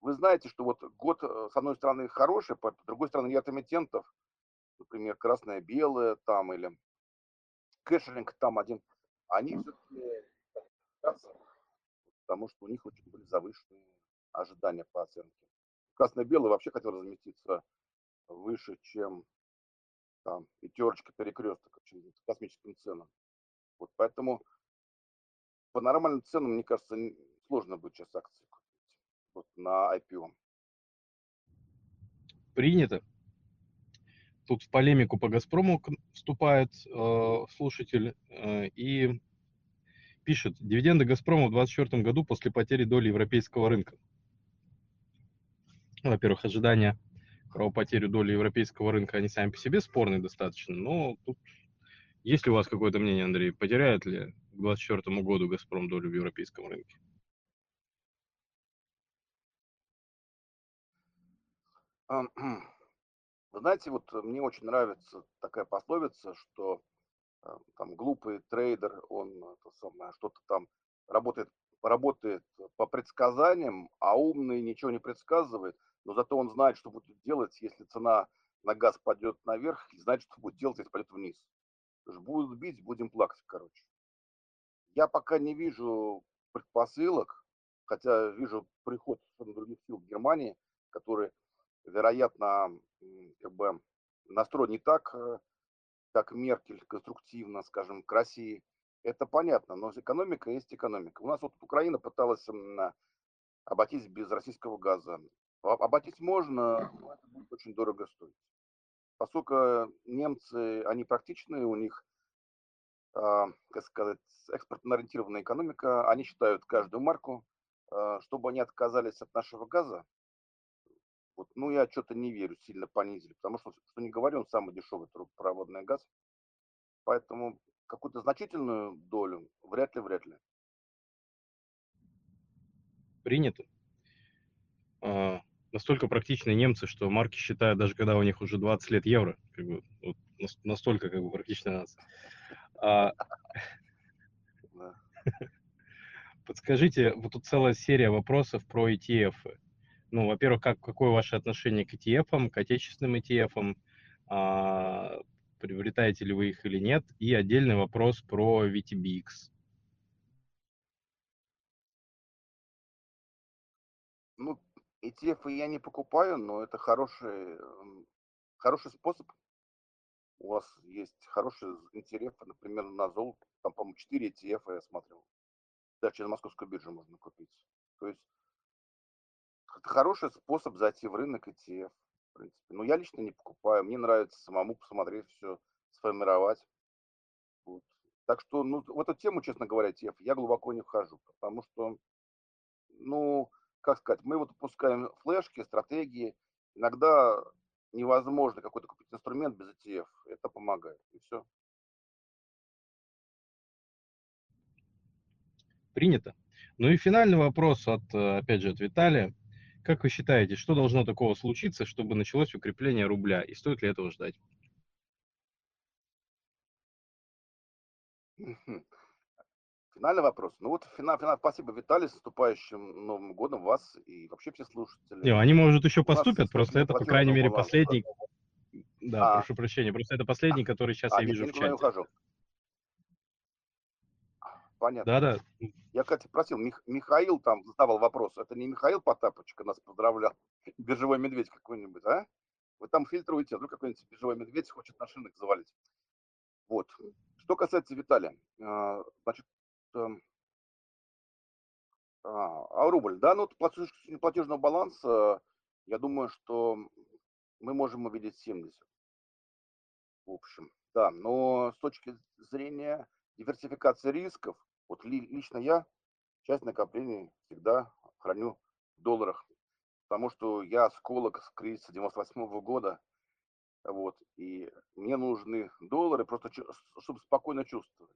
[SPEAKER 3] Вы знаете, что вот год, э, с одной стороны, хороший, с другой стороны, ряд эмитентов, например, красное, белое там или кэшеринг там один, они все-таки потому что у них очень были завышенные ожидания по оценке красно-белый вообще хотел разместиться выше, чем там пятерочка перекресток, по космическим ценам. Вот поэтому по нормальным ценам, мне кажется, сложно будет сейчас акции купить вот, на IPO.
[SPEAKER 1] Принято. Тут в полемику по «Газпрому» вступает э, слушатель э, и пишет, дивиденды «Газпрома» в 2024 году после потери доли европейского рынка во-первых, ожидания про потерю доли европейского рынка, они сами по себе спорные достаточно, но тут есть ли у вас какое-то мнение, Андрей, потеряет ли к 2024 году «Газпром» долю в европейском рынке?
[SPEAKER 3] Знаете, вот мне очень нравится такая пословица, что там глупый трейдер, он что-то там работает, работает по предсказаниям, а умный ничего не предсказывает – но зато он знает, что будет делать, если цена на газ пойдет наверх, и знает, что будет делать, если пойдет вниз. Будут бить, будем плакать, короче. Я пока не вижу предпосылок, хотя вижу приход других сил в Германии, которые, вероятно, как бы настроены не так, э, как Меркель, конструктивно, скажем, к России. Это понятно, но экономика есть экономика. У нас вот Украина пыталась обойтись без российского газа. Обойтись можно, но это будет очень дорого стоить. Поскольку немцы, они практичные, у них, а, как сказать, экспортно-ориентированная экономика, они считают каждую марку, а, чтобы они отказались от нашего газа. Вот, ну, я что-то не верю, сильно понизили, потому что, что не говорю, он самый дешевый трубопроводный газ. Поэтому какую-то значительную долю вряд ли, вряд ли.
[SPEAKER 1] Принято. А, настолько практичные немцы, что марки считают, даже когда у них уже 20 лет евро. Как бы, вот, настолько как бы практичная нация. А... [laughs] Подскажите, вот тут целая серия вопросов про ETF. Ну, во-первых, как, какое ваше отношение к ETF, к отечественным ETF? А, приобретаете ли вы их или нет? И отдельный вопрос про VTBX.
[SPEAKER 3] Ну, ETF я не покупаю, но это хороший, хороший способ. У вас есть хороший интерес, например, на золото. Там, по-моему, 4 ETF я смотрел. Да, через московскую биржу можно купить. То есть это хороший способ зайти в рынок ETF. В принципе. Но я лично не покупаю. Мне нравится самому посмотреть все, сформировать. Вот. Так что, ну, в эту тему, честно говоря, ETF я глубоко не вхожу, потому что, ну, как сказать, мы вот выпускаем флешки, стратегии. Иногда невозможно какой-то купить инструмент без ETF. Это помогает. И все.
[SPEAKER 1] Принято. Ну и финальный вопрос от, э, опять же, от Виталия. Как вы считаете, что должно такого случиться, чтобы началось укрепление рубля? И стоит ли этого ждать?
[SPEAKER 3] Финальный вопрос. Ну вот финал, финал. Спасибо, Виталий, с наступающим Новым годом вас и вообще все слушатели.
[SPEAKER 1] Не, они, может, еще поступят, просто это, по крайней мере, последний. [laughs] Да, а. прошу прощения, просто это последний, который сейчас а, я нет, вижу я в чате. Не ухожу.
[SPEAKER 3] Понятно.
[SPEAKER 1] Да, да.
[SPEAKER 3] Я, кстати, просил, Мих, Михаил там задавал вопрос. Это не Михаил Потапочка нас поздравлял? [laughs] Биржевой медведь какой-нибудь, а? Вы там фильтруете, а вдруг какой-нибудь биржевой медведь хочет на шинах завалить. Вот. Что касается Виталия, а, значит, эм, а, а рубль, да, ну, платеж, платежного баланса, я думаю, что мы можем увидеть 70. В общем, да, но с точки зрения диверсификации рисков, вот лично я часть накоплений всегда храню в долларах, потому что я осколок с кризиса 98 -го года, вот, и мне нужны доллары просто, чтобы спокойно чувствовать.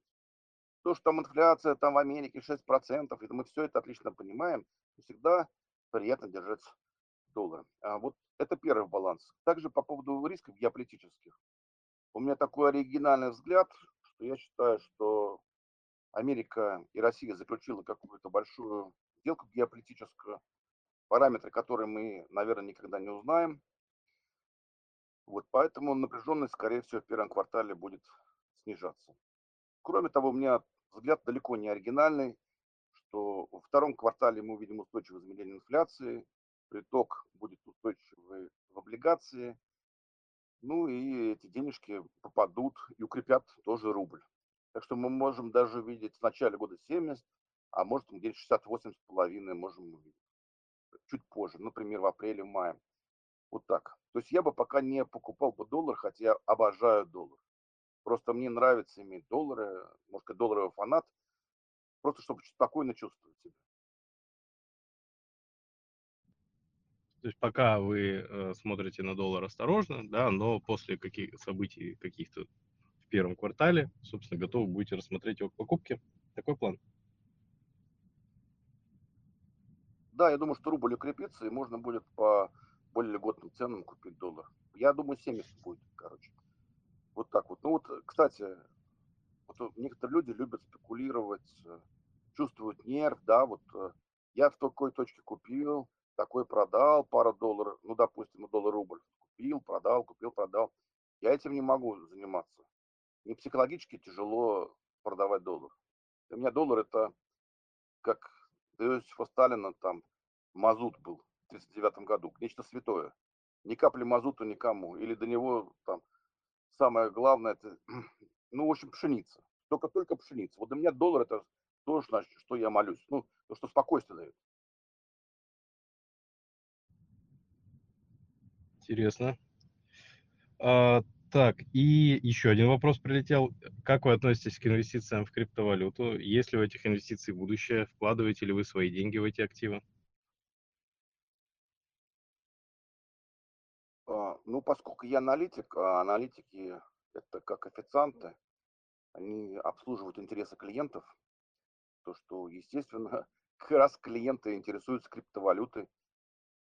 [SPEAKER 3] То, что там инфляция там в Америке 6%, и мы все это отлично понимаем, всегда приятно держать доллар. А вот это первый баланс. Также по поводу рисков геополитических. У меня такой оригинальный взгляд, что я считаю, что Америка и Россия заключила какую-то большую сделку геополитическую, параметры, которые мы, наверное, никогда не узнаем. Вот поэтому напряженность, скорее всего, в первом квартале будет снижаться. Кроме того, у меня взгляд далеко не оригинальный, что во втором квартале мы увидим устойчивое замедление инфляции, приток будет устойчивый в облигации, ну и эти денежки попадут и укрепят тоже рубль. Так что мы можем даже увидеть в начале года 70, а может где-то 68 с половиной можем увидеть. Чуть позже, например, в апреле, мае. Вот так. То есть я бы пока не покупал бы доллар, хотя я обожаю доллар. Просто мне нравится иметь доллары, может сказать, долларовый фанат, просто чтобы спокойно чувствовать себя.
[SPEAKER 1] То есть пока вы э, смотрите на доллар осторожно, да, но после каких событий каких-то в первом квартале, собственно, готовы будете рассмотреть его покупки. Такой план.
[SPEAKER 3] Да, я думаю, что рубль укрепится, и можно будет по более льготным ценам купить доллар. Я думаю, 70 будет, короче. Вот так вот. Ну вот, кстати, вот некоторые люди любят спекулировать, э, чувствуют нерв, да, вот э, я в такой точке купил, такой продал, пару долларов, ну, допустим, доллар-рубль, купил, продал, купил, продал. Я этим не могу заниматься. Мне психологически тяжело продавать доллар. Для меня доллар это как для Иосифа Сталина там мазут был в 1939 году, нечто святое. Ни капли мазута никому. Или до него там самое главное, это, [clears throat] ну, в общем, пшеница. Только, только пшеница. Вот для меня доллар это то, что я молюсь. Ну, то, что спокойствие дает.
[SPEAKER 1] Интересно. А, так, и еще один вопрос прилетел. Как вы относитесь к инвестициям в криптовалюту? Есть ли у этих инвестиций будущее? Вкладываете ли вы свои деньги в эти активы?
[SPEAKER 3] А, ну, поскольку я аналитик, а аналитики это как официанты, они обслуживают интересы клиентов, то что, естественно, [laughs] как раз клиенты интересуются криптовалютой,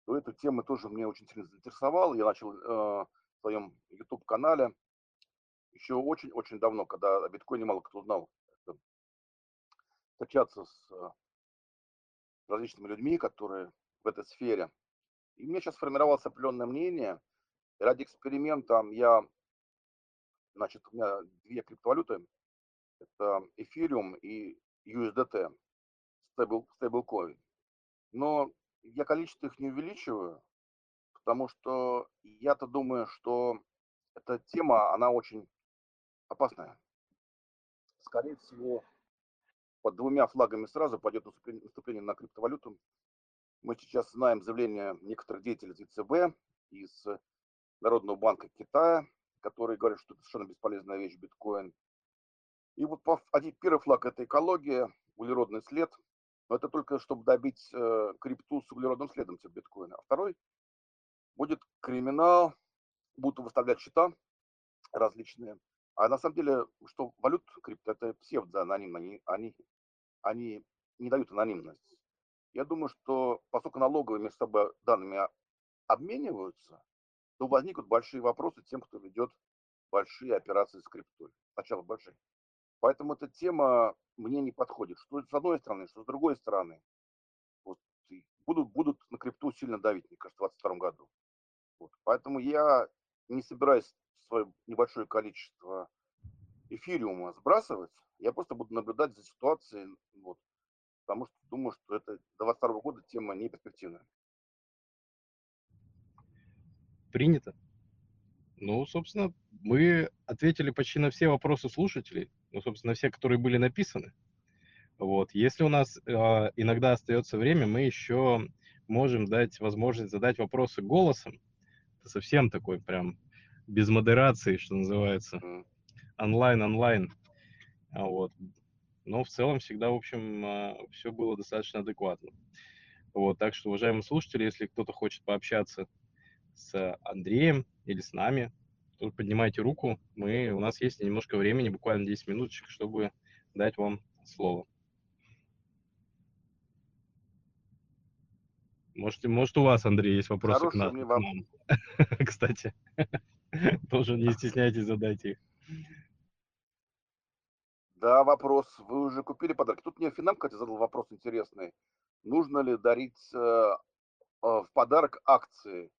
[SPEAKER 3] то эта тема тоже мне очень сильно заинтересовала. Я начал в своем YouTube-канале еще очень-очень давно, когда о биткоине мало кто знал, встречаться с э, различными людьми, которые в этой сфере. И у меня сейчас сформировалось определенное мнение. И ради эксперимента я, значит, у меня две криптовалюты. Это эфириум и USDT, стейбл, стейблкоин. Но я количество их не увеличиваю, потому что я-то думаю, что эта тема, она очень опасная. Скорее всего, под двумя флагами сразу пойдет наступление на криптовалюту. Мы сейчас знаем заявление некоторых деятелей из ЕЦБ, из Народного банка Китая, которые говорят, что это совершенно бесполезная вещь биткоин. И вот один, первый флаг – это экология, углеродный след. Но это только чтобы добить э, крипту с углеродным следом типа биткоина. А второй будет криминал, будут выставлять счета различные. А на самом деле, что валют крипто, это псевдоанонимно, они, они, они не дают анонимность. Я думаю, что поскольку налоговые между собой данными обмениваются, то возникнут большие вопросы тем, кто ведет большие операции с криптой. Сначала большие. Поэтому эта тема мне не подходит. Что с одной стороны, что с другой стороны. Вот, будут, будут на крипту сильно давить, мне кажется, в 2022 году. Вот. Поэтому я не собираюсь свое небольшое количество эфириума сбрасывать. Я просто буду наблюдать за ситуацией, вот, потому что думаю, что это до 2022 года тема не перспективная.
[SPEAKER 1] Принято. Ну, собственно, мы ответили почти на все вопросы слушателей, ну, собственно, все, которые были написаны. Вот. Если у нас э, иногда остается время, мы еще можем дать возможность задать вопросы голосом. Это совсем такой прям без модерации, что называется. Онлайн-онлайн. А вот. Но в целом всегда, в общем, э, все было достаточно адекватно. Вот, так что, уважаемые слушатели, если кто-то хочет пообщаться с Андреем или с нами, то поднимайте руку. Мы, у нас есть немножко времени, буквально 10 минуточек, чтобы дать вам слово. Может, может у вас, Андрей, есть вопросы Хороший к, нам, к нам. [laughs] Кстати, [laughs] тоже не стесняйтесь, задайте их.
[SPEAKER 3] Да, вопрос. Вы уже купили подарки. Тут мне Финам, кстати, задал вопрос интересный. Нужно ли дарить э, э, в подарок акции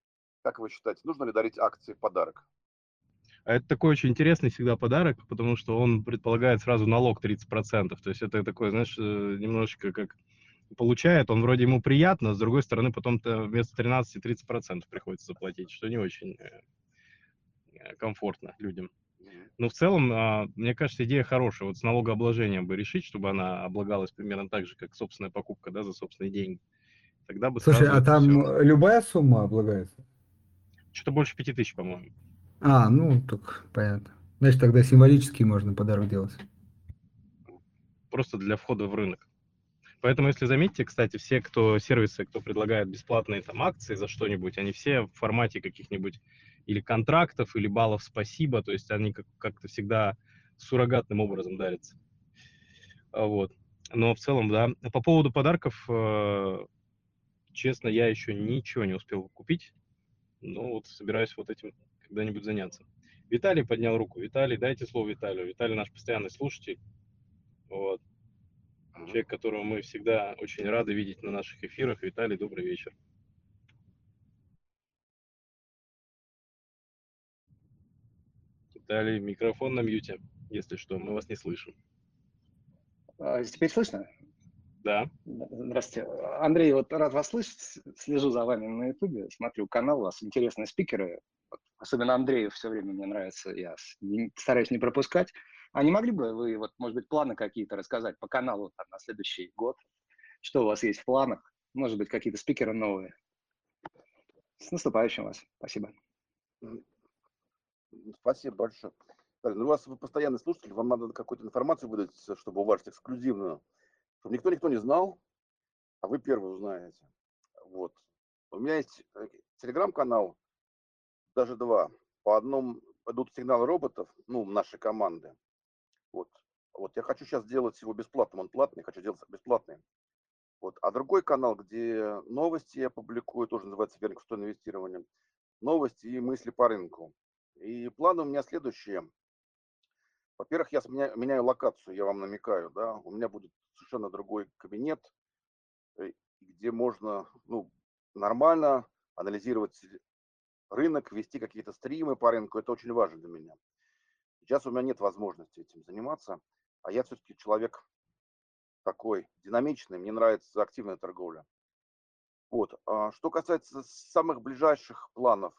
[SPEAKER 3] как вы считаете, нужно ли дарить акции в подарок?
[SPEAKER 1] А это такой очень интересный всегда подарок, потому что он предполагает сразу налог 30%. То есть это такой, знаешь, э, немножечко как получает, он вроде ему приятно, с другой стороны потом-то вместо 13 30% приходится заплатить, что не очень э, комфортно людям. Но в целом, а, мне кажется, идея хорошая. Вот с налогообложением бы решить, чтобы она облагалась примерно так же, как собственная покупка, да, за собственные деньги.
[SPEAKER 2] Тогда бы Слушай, а там все... любая сумма облагается?
[SPEAKER 1] Что-то больше пяти тысяч, по-моему.
[SPEAKER 2] А, ну, так понятно. Значит, тогда символически можно подарок делать.
[SPEAKER 1] Просто для входа в рынок. Поэтому, если заметите, кстати, все, кто сервисы, кто предлагает бесплатные там акции за что-нибудь, они все в формате каких-нибудь или контрактов, или баллов спасибо, то есть они как- как-то всегда суррогатным образом дарятся. А вот. Но в целом, да. По поводу подарков, э, честно, я еще ничего не успел купить. Ну, вот собираюсь вот этим когда-нибудь заняться. Виталий поднял руку. Виталий, дайте слово Виталию. Виталий наш постоянный слушатель. Вот. Человек, которого мы всегда очень рады видеть на наших эфирах. Виталий, добрый вечер. Виталий, микрофон на мьюте, если что, мы вас не слышим.
[SPEAKER 4] А, теперь слышно?
[SPEAKER 1] Да.
[SPEAKER 4] Здравствуйте. Андрей, вот рад вас слышать. Слежу за вами на Ютубе, смотрю канал, у вас интересные спикеры. Особенно Андрею все время мне нравится, я стараюсь не пропускать. А не могли бы вы, вот, может быть, планы какие-то рассказать по каналу там, на следующий год? Что у вас есть в планах? Может быть, какие-то спикеры новые? С наступающим вас. Спасибо.
[SPEAKER 3] Спасибо большое. Ну, у вас вы постоянный слушатель, вам надо какую-то информацию выдать, чтобы уважить эксклюзивную чтобы никто никто не знал, а вы первые узнаете. Вот. У меня есть э, телеграм-канал, даже два. По одному идут сигналы роботов, ну, нашей команды. Вот. Вот я хочу сейчас сделать его бесплатным, он платный, хочу сделать бесплатный. Вот. А другой канал, где новости я публикую, тоже называется «Верник в инвестирование», новости и мысли по рынку. И планы у меня следующие. Во-первых, я меняю, меняю локацию, я вам намекаю, да, у меня будет совершенно другой кабинет, э, где можно ну, нормально анализировать рынок, вести какие-то стримы по рынку, это очень важно для меня. Сейчас у меня нет возможности этим заниматься, а я все-таки человек такой динамичный, мне нравится активная торговля. Вот. А что касается самых ближайших планов,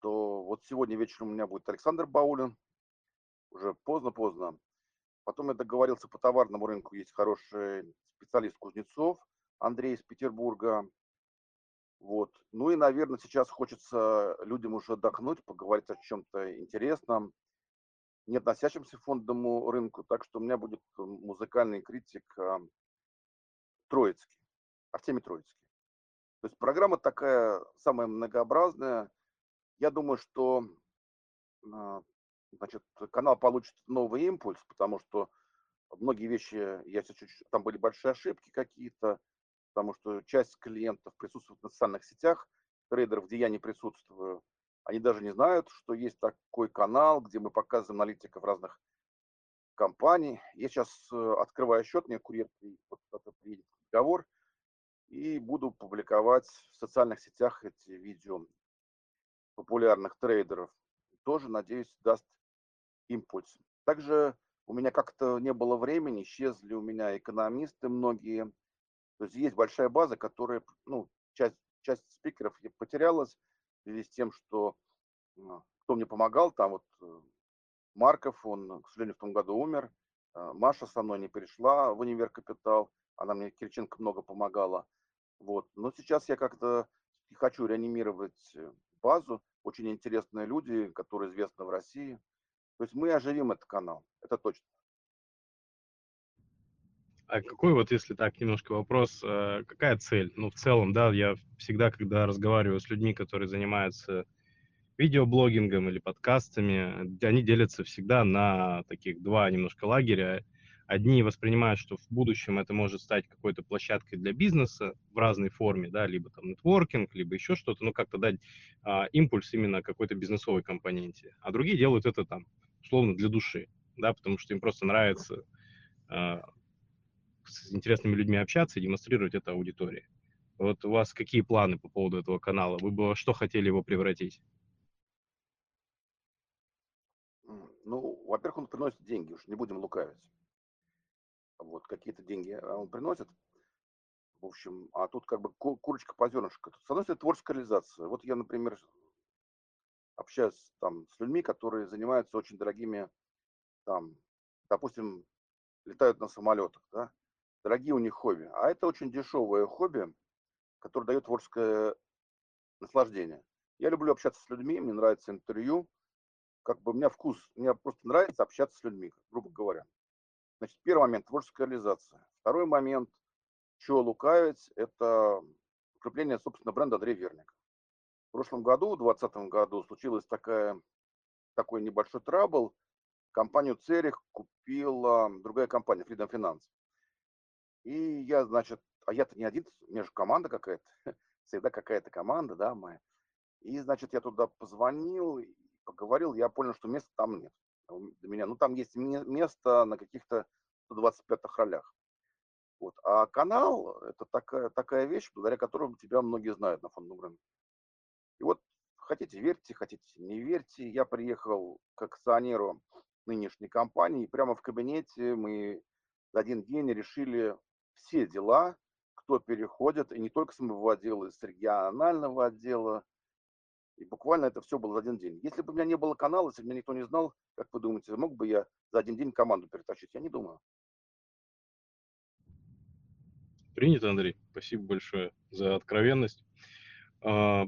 [SPEAKER 3] то вот сегодня вечером у меня будет Александр Баулин, уже поздно-поздно. Потом я договорился по товарному рынку, есть хороший специалист Кузнецов, Андрей из Петербурга. Вот. Ну и, наверное, сейчас хочется людям уже отдохнуть, поговорить о чем-то интересном, не относящемся к фондовому рынку. Так что у меня будет музыкальный критик а, Троицкий, Артемий Троицкий. То есть программа такая самая многообразная. Я думаю, что а, значит, канал получит новый импульс, потому что многие вещи, я чуть там были большие ошибки какие-то, потому что часть клиентов присутствует в социальных сетях, трейдеров, где я не присутствую, они даже не знают, что есть такой канал, где мы показываем аналитиков разных компаний. Я сейчас э, открываю счет, мне курьер вот приедет договор, и буду публиковать в социальных сетях эти видео популярных трейдеров. Тоже, надеюсь, даст импульс. Также у меня как-то не было времени, исчезли у меня экономисты многие. То есть есть большая база, которая, ну, часть, часть спикеров потерялась в связи с тем, что а, кто мне помогал, там вот э, Марков, он, к сожалению, в том году умер. А, Маша со мной не перешла в универ Капитал, она мне, Кириченко, много помогала. Вот. Но сейчас я как-то хочу реанимировать э, базу. Очень интересные люди, которые известны в России. То есть мы оживим этот канал, это точно.
[SPEAKER 1] А какой вот, если так, немножко вопрос, э, какая цель? Ну, в целом, да, я всегда, когда разговариваю с людьми, которые занимаются видеоблогингом или подкастами, они делятся всегда на таких два немножко лагеря. Одни воспринимают, что в будущем это может стать какой-то площадкой для бизнеса в разной форме, да, либо там нетворкинг, либо еще что-то, ну, как-то дать а, импульс именно какой-то бизнесовой компоненте. А другие делают это там условно для души, да, потому что им просто нравится э, с интересными людьми общаться и демонстрировать это аудитории. Вот у вас какие планы по поводу этого канала? Вы бы что хотели его превратить?
[SPEAKER 3] Ну, во-первых, он приносит деньги, уж не будем лукавить. Вот, какие-то деньги а, он приносит. В общем, а тут как бы курочка по зернышку. С одной стороны, творческая реализация. Вот я, например, общаюсь там с людьми, которые занимаются очень дорогими, там, допустим, летают на самолетах, да, дорогие у них хобби. А это очень дешевое хобби, которое дает творческое наслаждение. Я люблю общаться с людьми, мне нравится интервью. Как бы у меня вкус, мне просто нравится общаться с людьми, грубо говоря. Значит, первый момент – творческая реализация. Второй момент, что лукавить, это укрепление, собственно, бренда Андрей Верник. В прошлом году, в 2020 году, случилась такая, такой небольшой трабл. Компанию Церих купила другая компания, Freedom Finance. И я, значит, а я-то не один, у меня же команда какая-то, [laughs] всегда какая-то команда, да, моя. И, значит, я туда позвонил, поговорил, я понял, что места там нет для меня. Ну, там есть место на каких-то 125 ролях. Вот. А канал – это такая, такая вещь, благодаря которой тебя многие знают на фондовом рынке. И вот хотите верьте, хотите не верьте, я приехал к акционеру нынешней компании, и прямо в кабинете мы за один день решили все дела, кто переходит, и не только с моего отдела, из регионального отдела, и буквально это все было за один день. Если бы у меня не было канала, если бы меня никто не знал, как вы думаете, мог бы я за один день команду перетащить? Я не думаю.
[SPEAKER 1] Принято, Андрей. Спасибо большое за откровенность. А,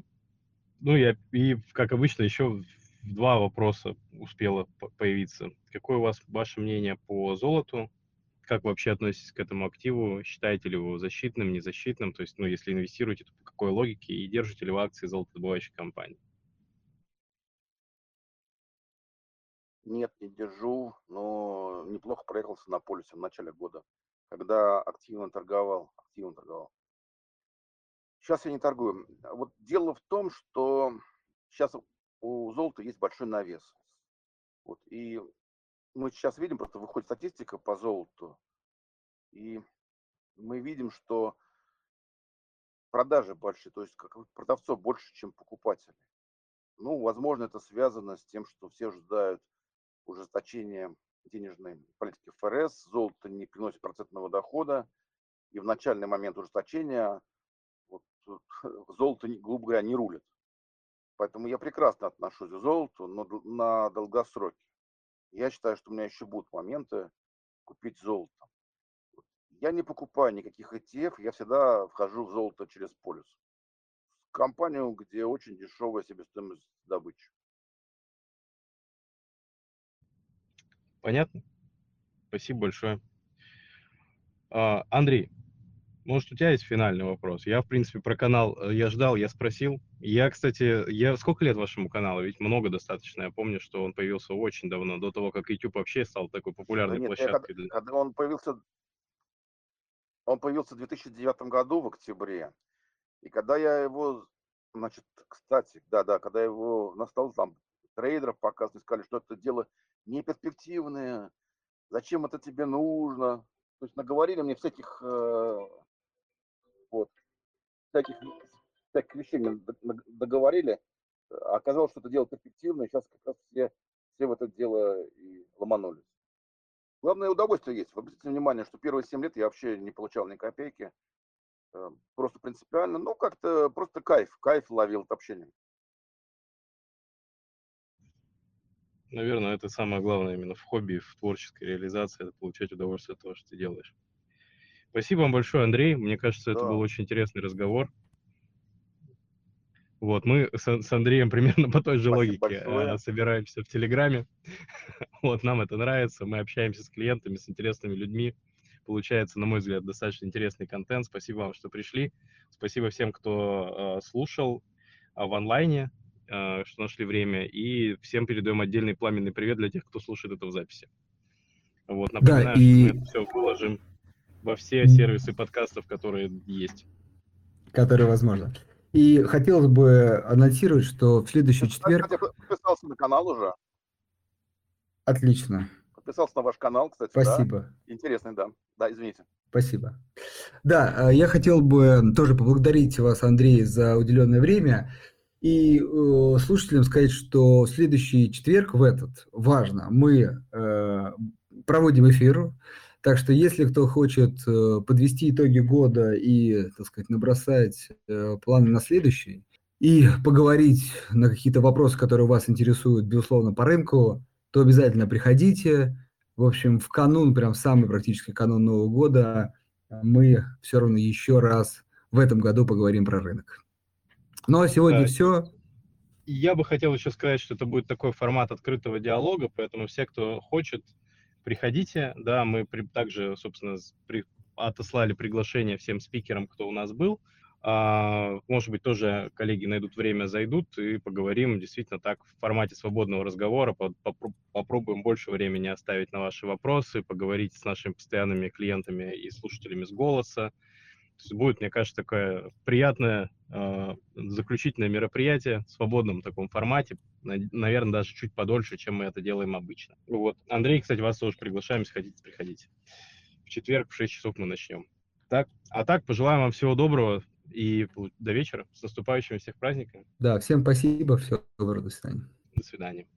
[SPEAKER 1] ну, я и, как обычно, еще два вопроса успело появиться. Какое у вас ваше мнение по золоту? Как вы вообще относитесь к этому активу? Считаете ли вы его защитным, незащитным? То есть, ну, если инвестируете, то по какой логике? И держите ли вы акции золотодобывающей компании?
[SPEAKER 3] Нет, не держу, но неплохо проехался на полюсе в начале года. когда активно торговал, активно торговал. Сейчас я не торгую. Вот дело в том, что сейчас у золота есть большой навес. Вот, и мы сейчас видим, просто выходит статистика по золоту, и мы видим, что продажи большие, то есть как продавцов больше, чем покупателей. Ну, возможно, это связано с тем, что все ожидают ужесточения денежной политики ФРС, золото не приносит процентного дохода, и в начальный момент ужесточения вот, [laughs] золото, грубо говоря, не рулит. Поэтому я прекрасно отношусь к золоту, но на долгосроке. Я считаю, что у меня еще будут моменты купить золото. Я не покупаю никаких ETF, я всегда вхожу в золото через полюс. В компанию, где очень дешевая себестоимость добычи.
[SPEAKER 1] Понятно? Спасибо большое. А, Андрей, может, у тебя есть финальный вопрос? Я, в принципе, про канал, э, я ждал, я спросил. Я, кстати, я сколько лет вашему каналу? Ведь много достаточно. Я помню, что он появился очень давно, до того, как YouTube вообще стал такой популярной да нет, площадкой.
[SPEAKER 3] Когда, когда он появился, он появился в 2009 году в октябре. И когда я его, значит, кстати, да-да, когда его настал там трейдеров показывали, сказали, что это дело не перспективное, зачем это тебе нужно. То есть наговорили мне всяких э, вот, всяких, всяких вещей мне договорили. Оказалось, что это дело перспективное, сейчас как раз все, все в это дело и ломанулись. Главное, удовольствие есть. Обратите внимание, что первые 7 лет я вообще не получал ни копейки. Э, просто принципиально. Ну, как-то просто кайф. Кайф ловил от общения.
[SPEAKER 1] Наверное, это самое главное именно в хобби, в творческой реализации, это получать удовольствие от того, что ты делаешь. Спасибо вам большое, Андрей. Мне кажется, это да. был очень интересный разговор. Вот, мы с, с Андреем [laughs] примерно по той же Спасибо логике большое. собираемся в Телеграме. [laughs] вот, нам это нравится. Мы общаемся с клиентами, с интересными людьми. Получается, на мой взгляд, достаточно интересный контент. Спасибо вам, что пришли. Спасибо всем, кто э, слушал э, в онлайне, э, что нашли время. И всем передаем отдельный пламенный привет для тех, кто слушает это в записи. Вот, напоминаю, да, и... что мы это все выложим во все сервисы подкастов, которые есть.
[SPEAKER 2] Которые возможно. И хотелось бы анонсировать, что в следующий Я, четверг...
[SPEAKER 3] Кстати, подписался на канал уже.
[SPEAKER 2] Отлично.
[SPEAKER 3] Подписался на ваш канал, кстати.
[SPEAKER 2] Спасибо.
[SPEAKER 3] Да? Интересный, да. Да, извините.
[SPEAKER 2] Спасибо. Да, э, я хотел бы тоже поблагодарить вас, Андрей, за уделенное время. И э, слушателям сказать, что в следующий четверг, в этот, важно, мы э, проводим эфир так что если кто хочет э, подвести итоги года и, так сказать, набросать э, планы на следующий, и поговорить на какие-то вопросы, которые вас интересуют, безусловно, по рынку, то обязательно приходите. В общем, в канун, прям самый практически канун Нового года, мы все равно еще раз в этом году поговорим про рынок. Ну а сегодня да. все.
[SPEAKER 1] Я бы хотел еще сказать, что это будет такой формат открытого диалога, поэтому все, кто хочет, приходите, да, мы при, также, собственно, при, отослали приглашение всем спикерам, кто у нас был, а, может быть, тоже коллеги найдут время, зайдут и поговорим действительно так в формате свободного разговора, попробуем больше времени оставить на ваши вопросы, поговорить с нашими постоянными клиентами и слушателями с голоса, есть будет, мне кажется, такое приятное э, заключительное мероприятие в свободном таком формате, наверное, даже чуть подольше, чем мы это делаем обычно. Вот. Андрей, кстати, вас тоже приглашаем, если хотите, приходите. В четверг в 6 часов мы начнем. Так, а так, пожелаем вам всего доброго и до вечера. С наступающими всех праздниками.
[SPEAKER 2] Да, всем спасибо, всего доброго, до свидания.
[SPEAKER 1] До свидания.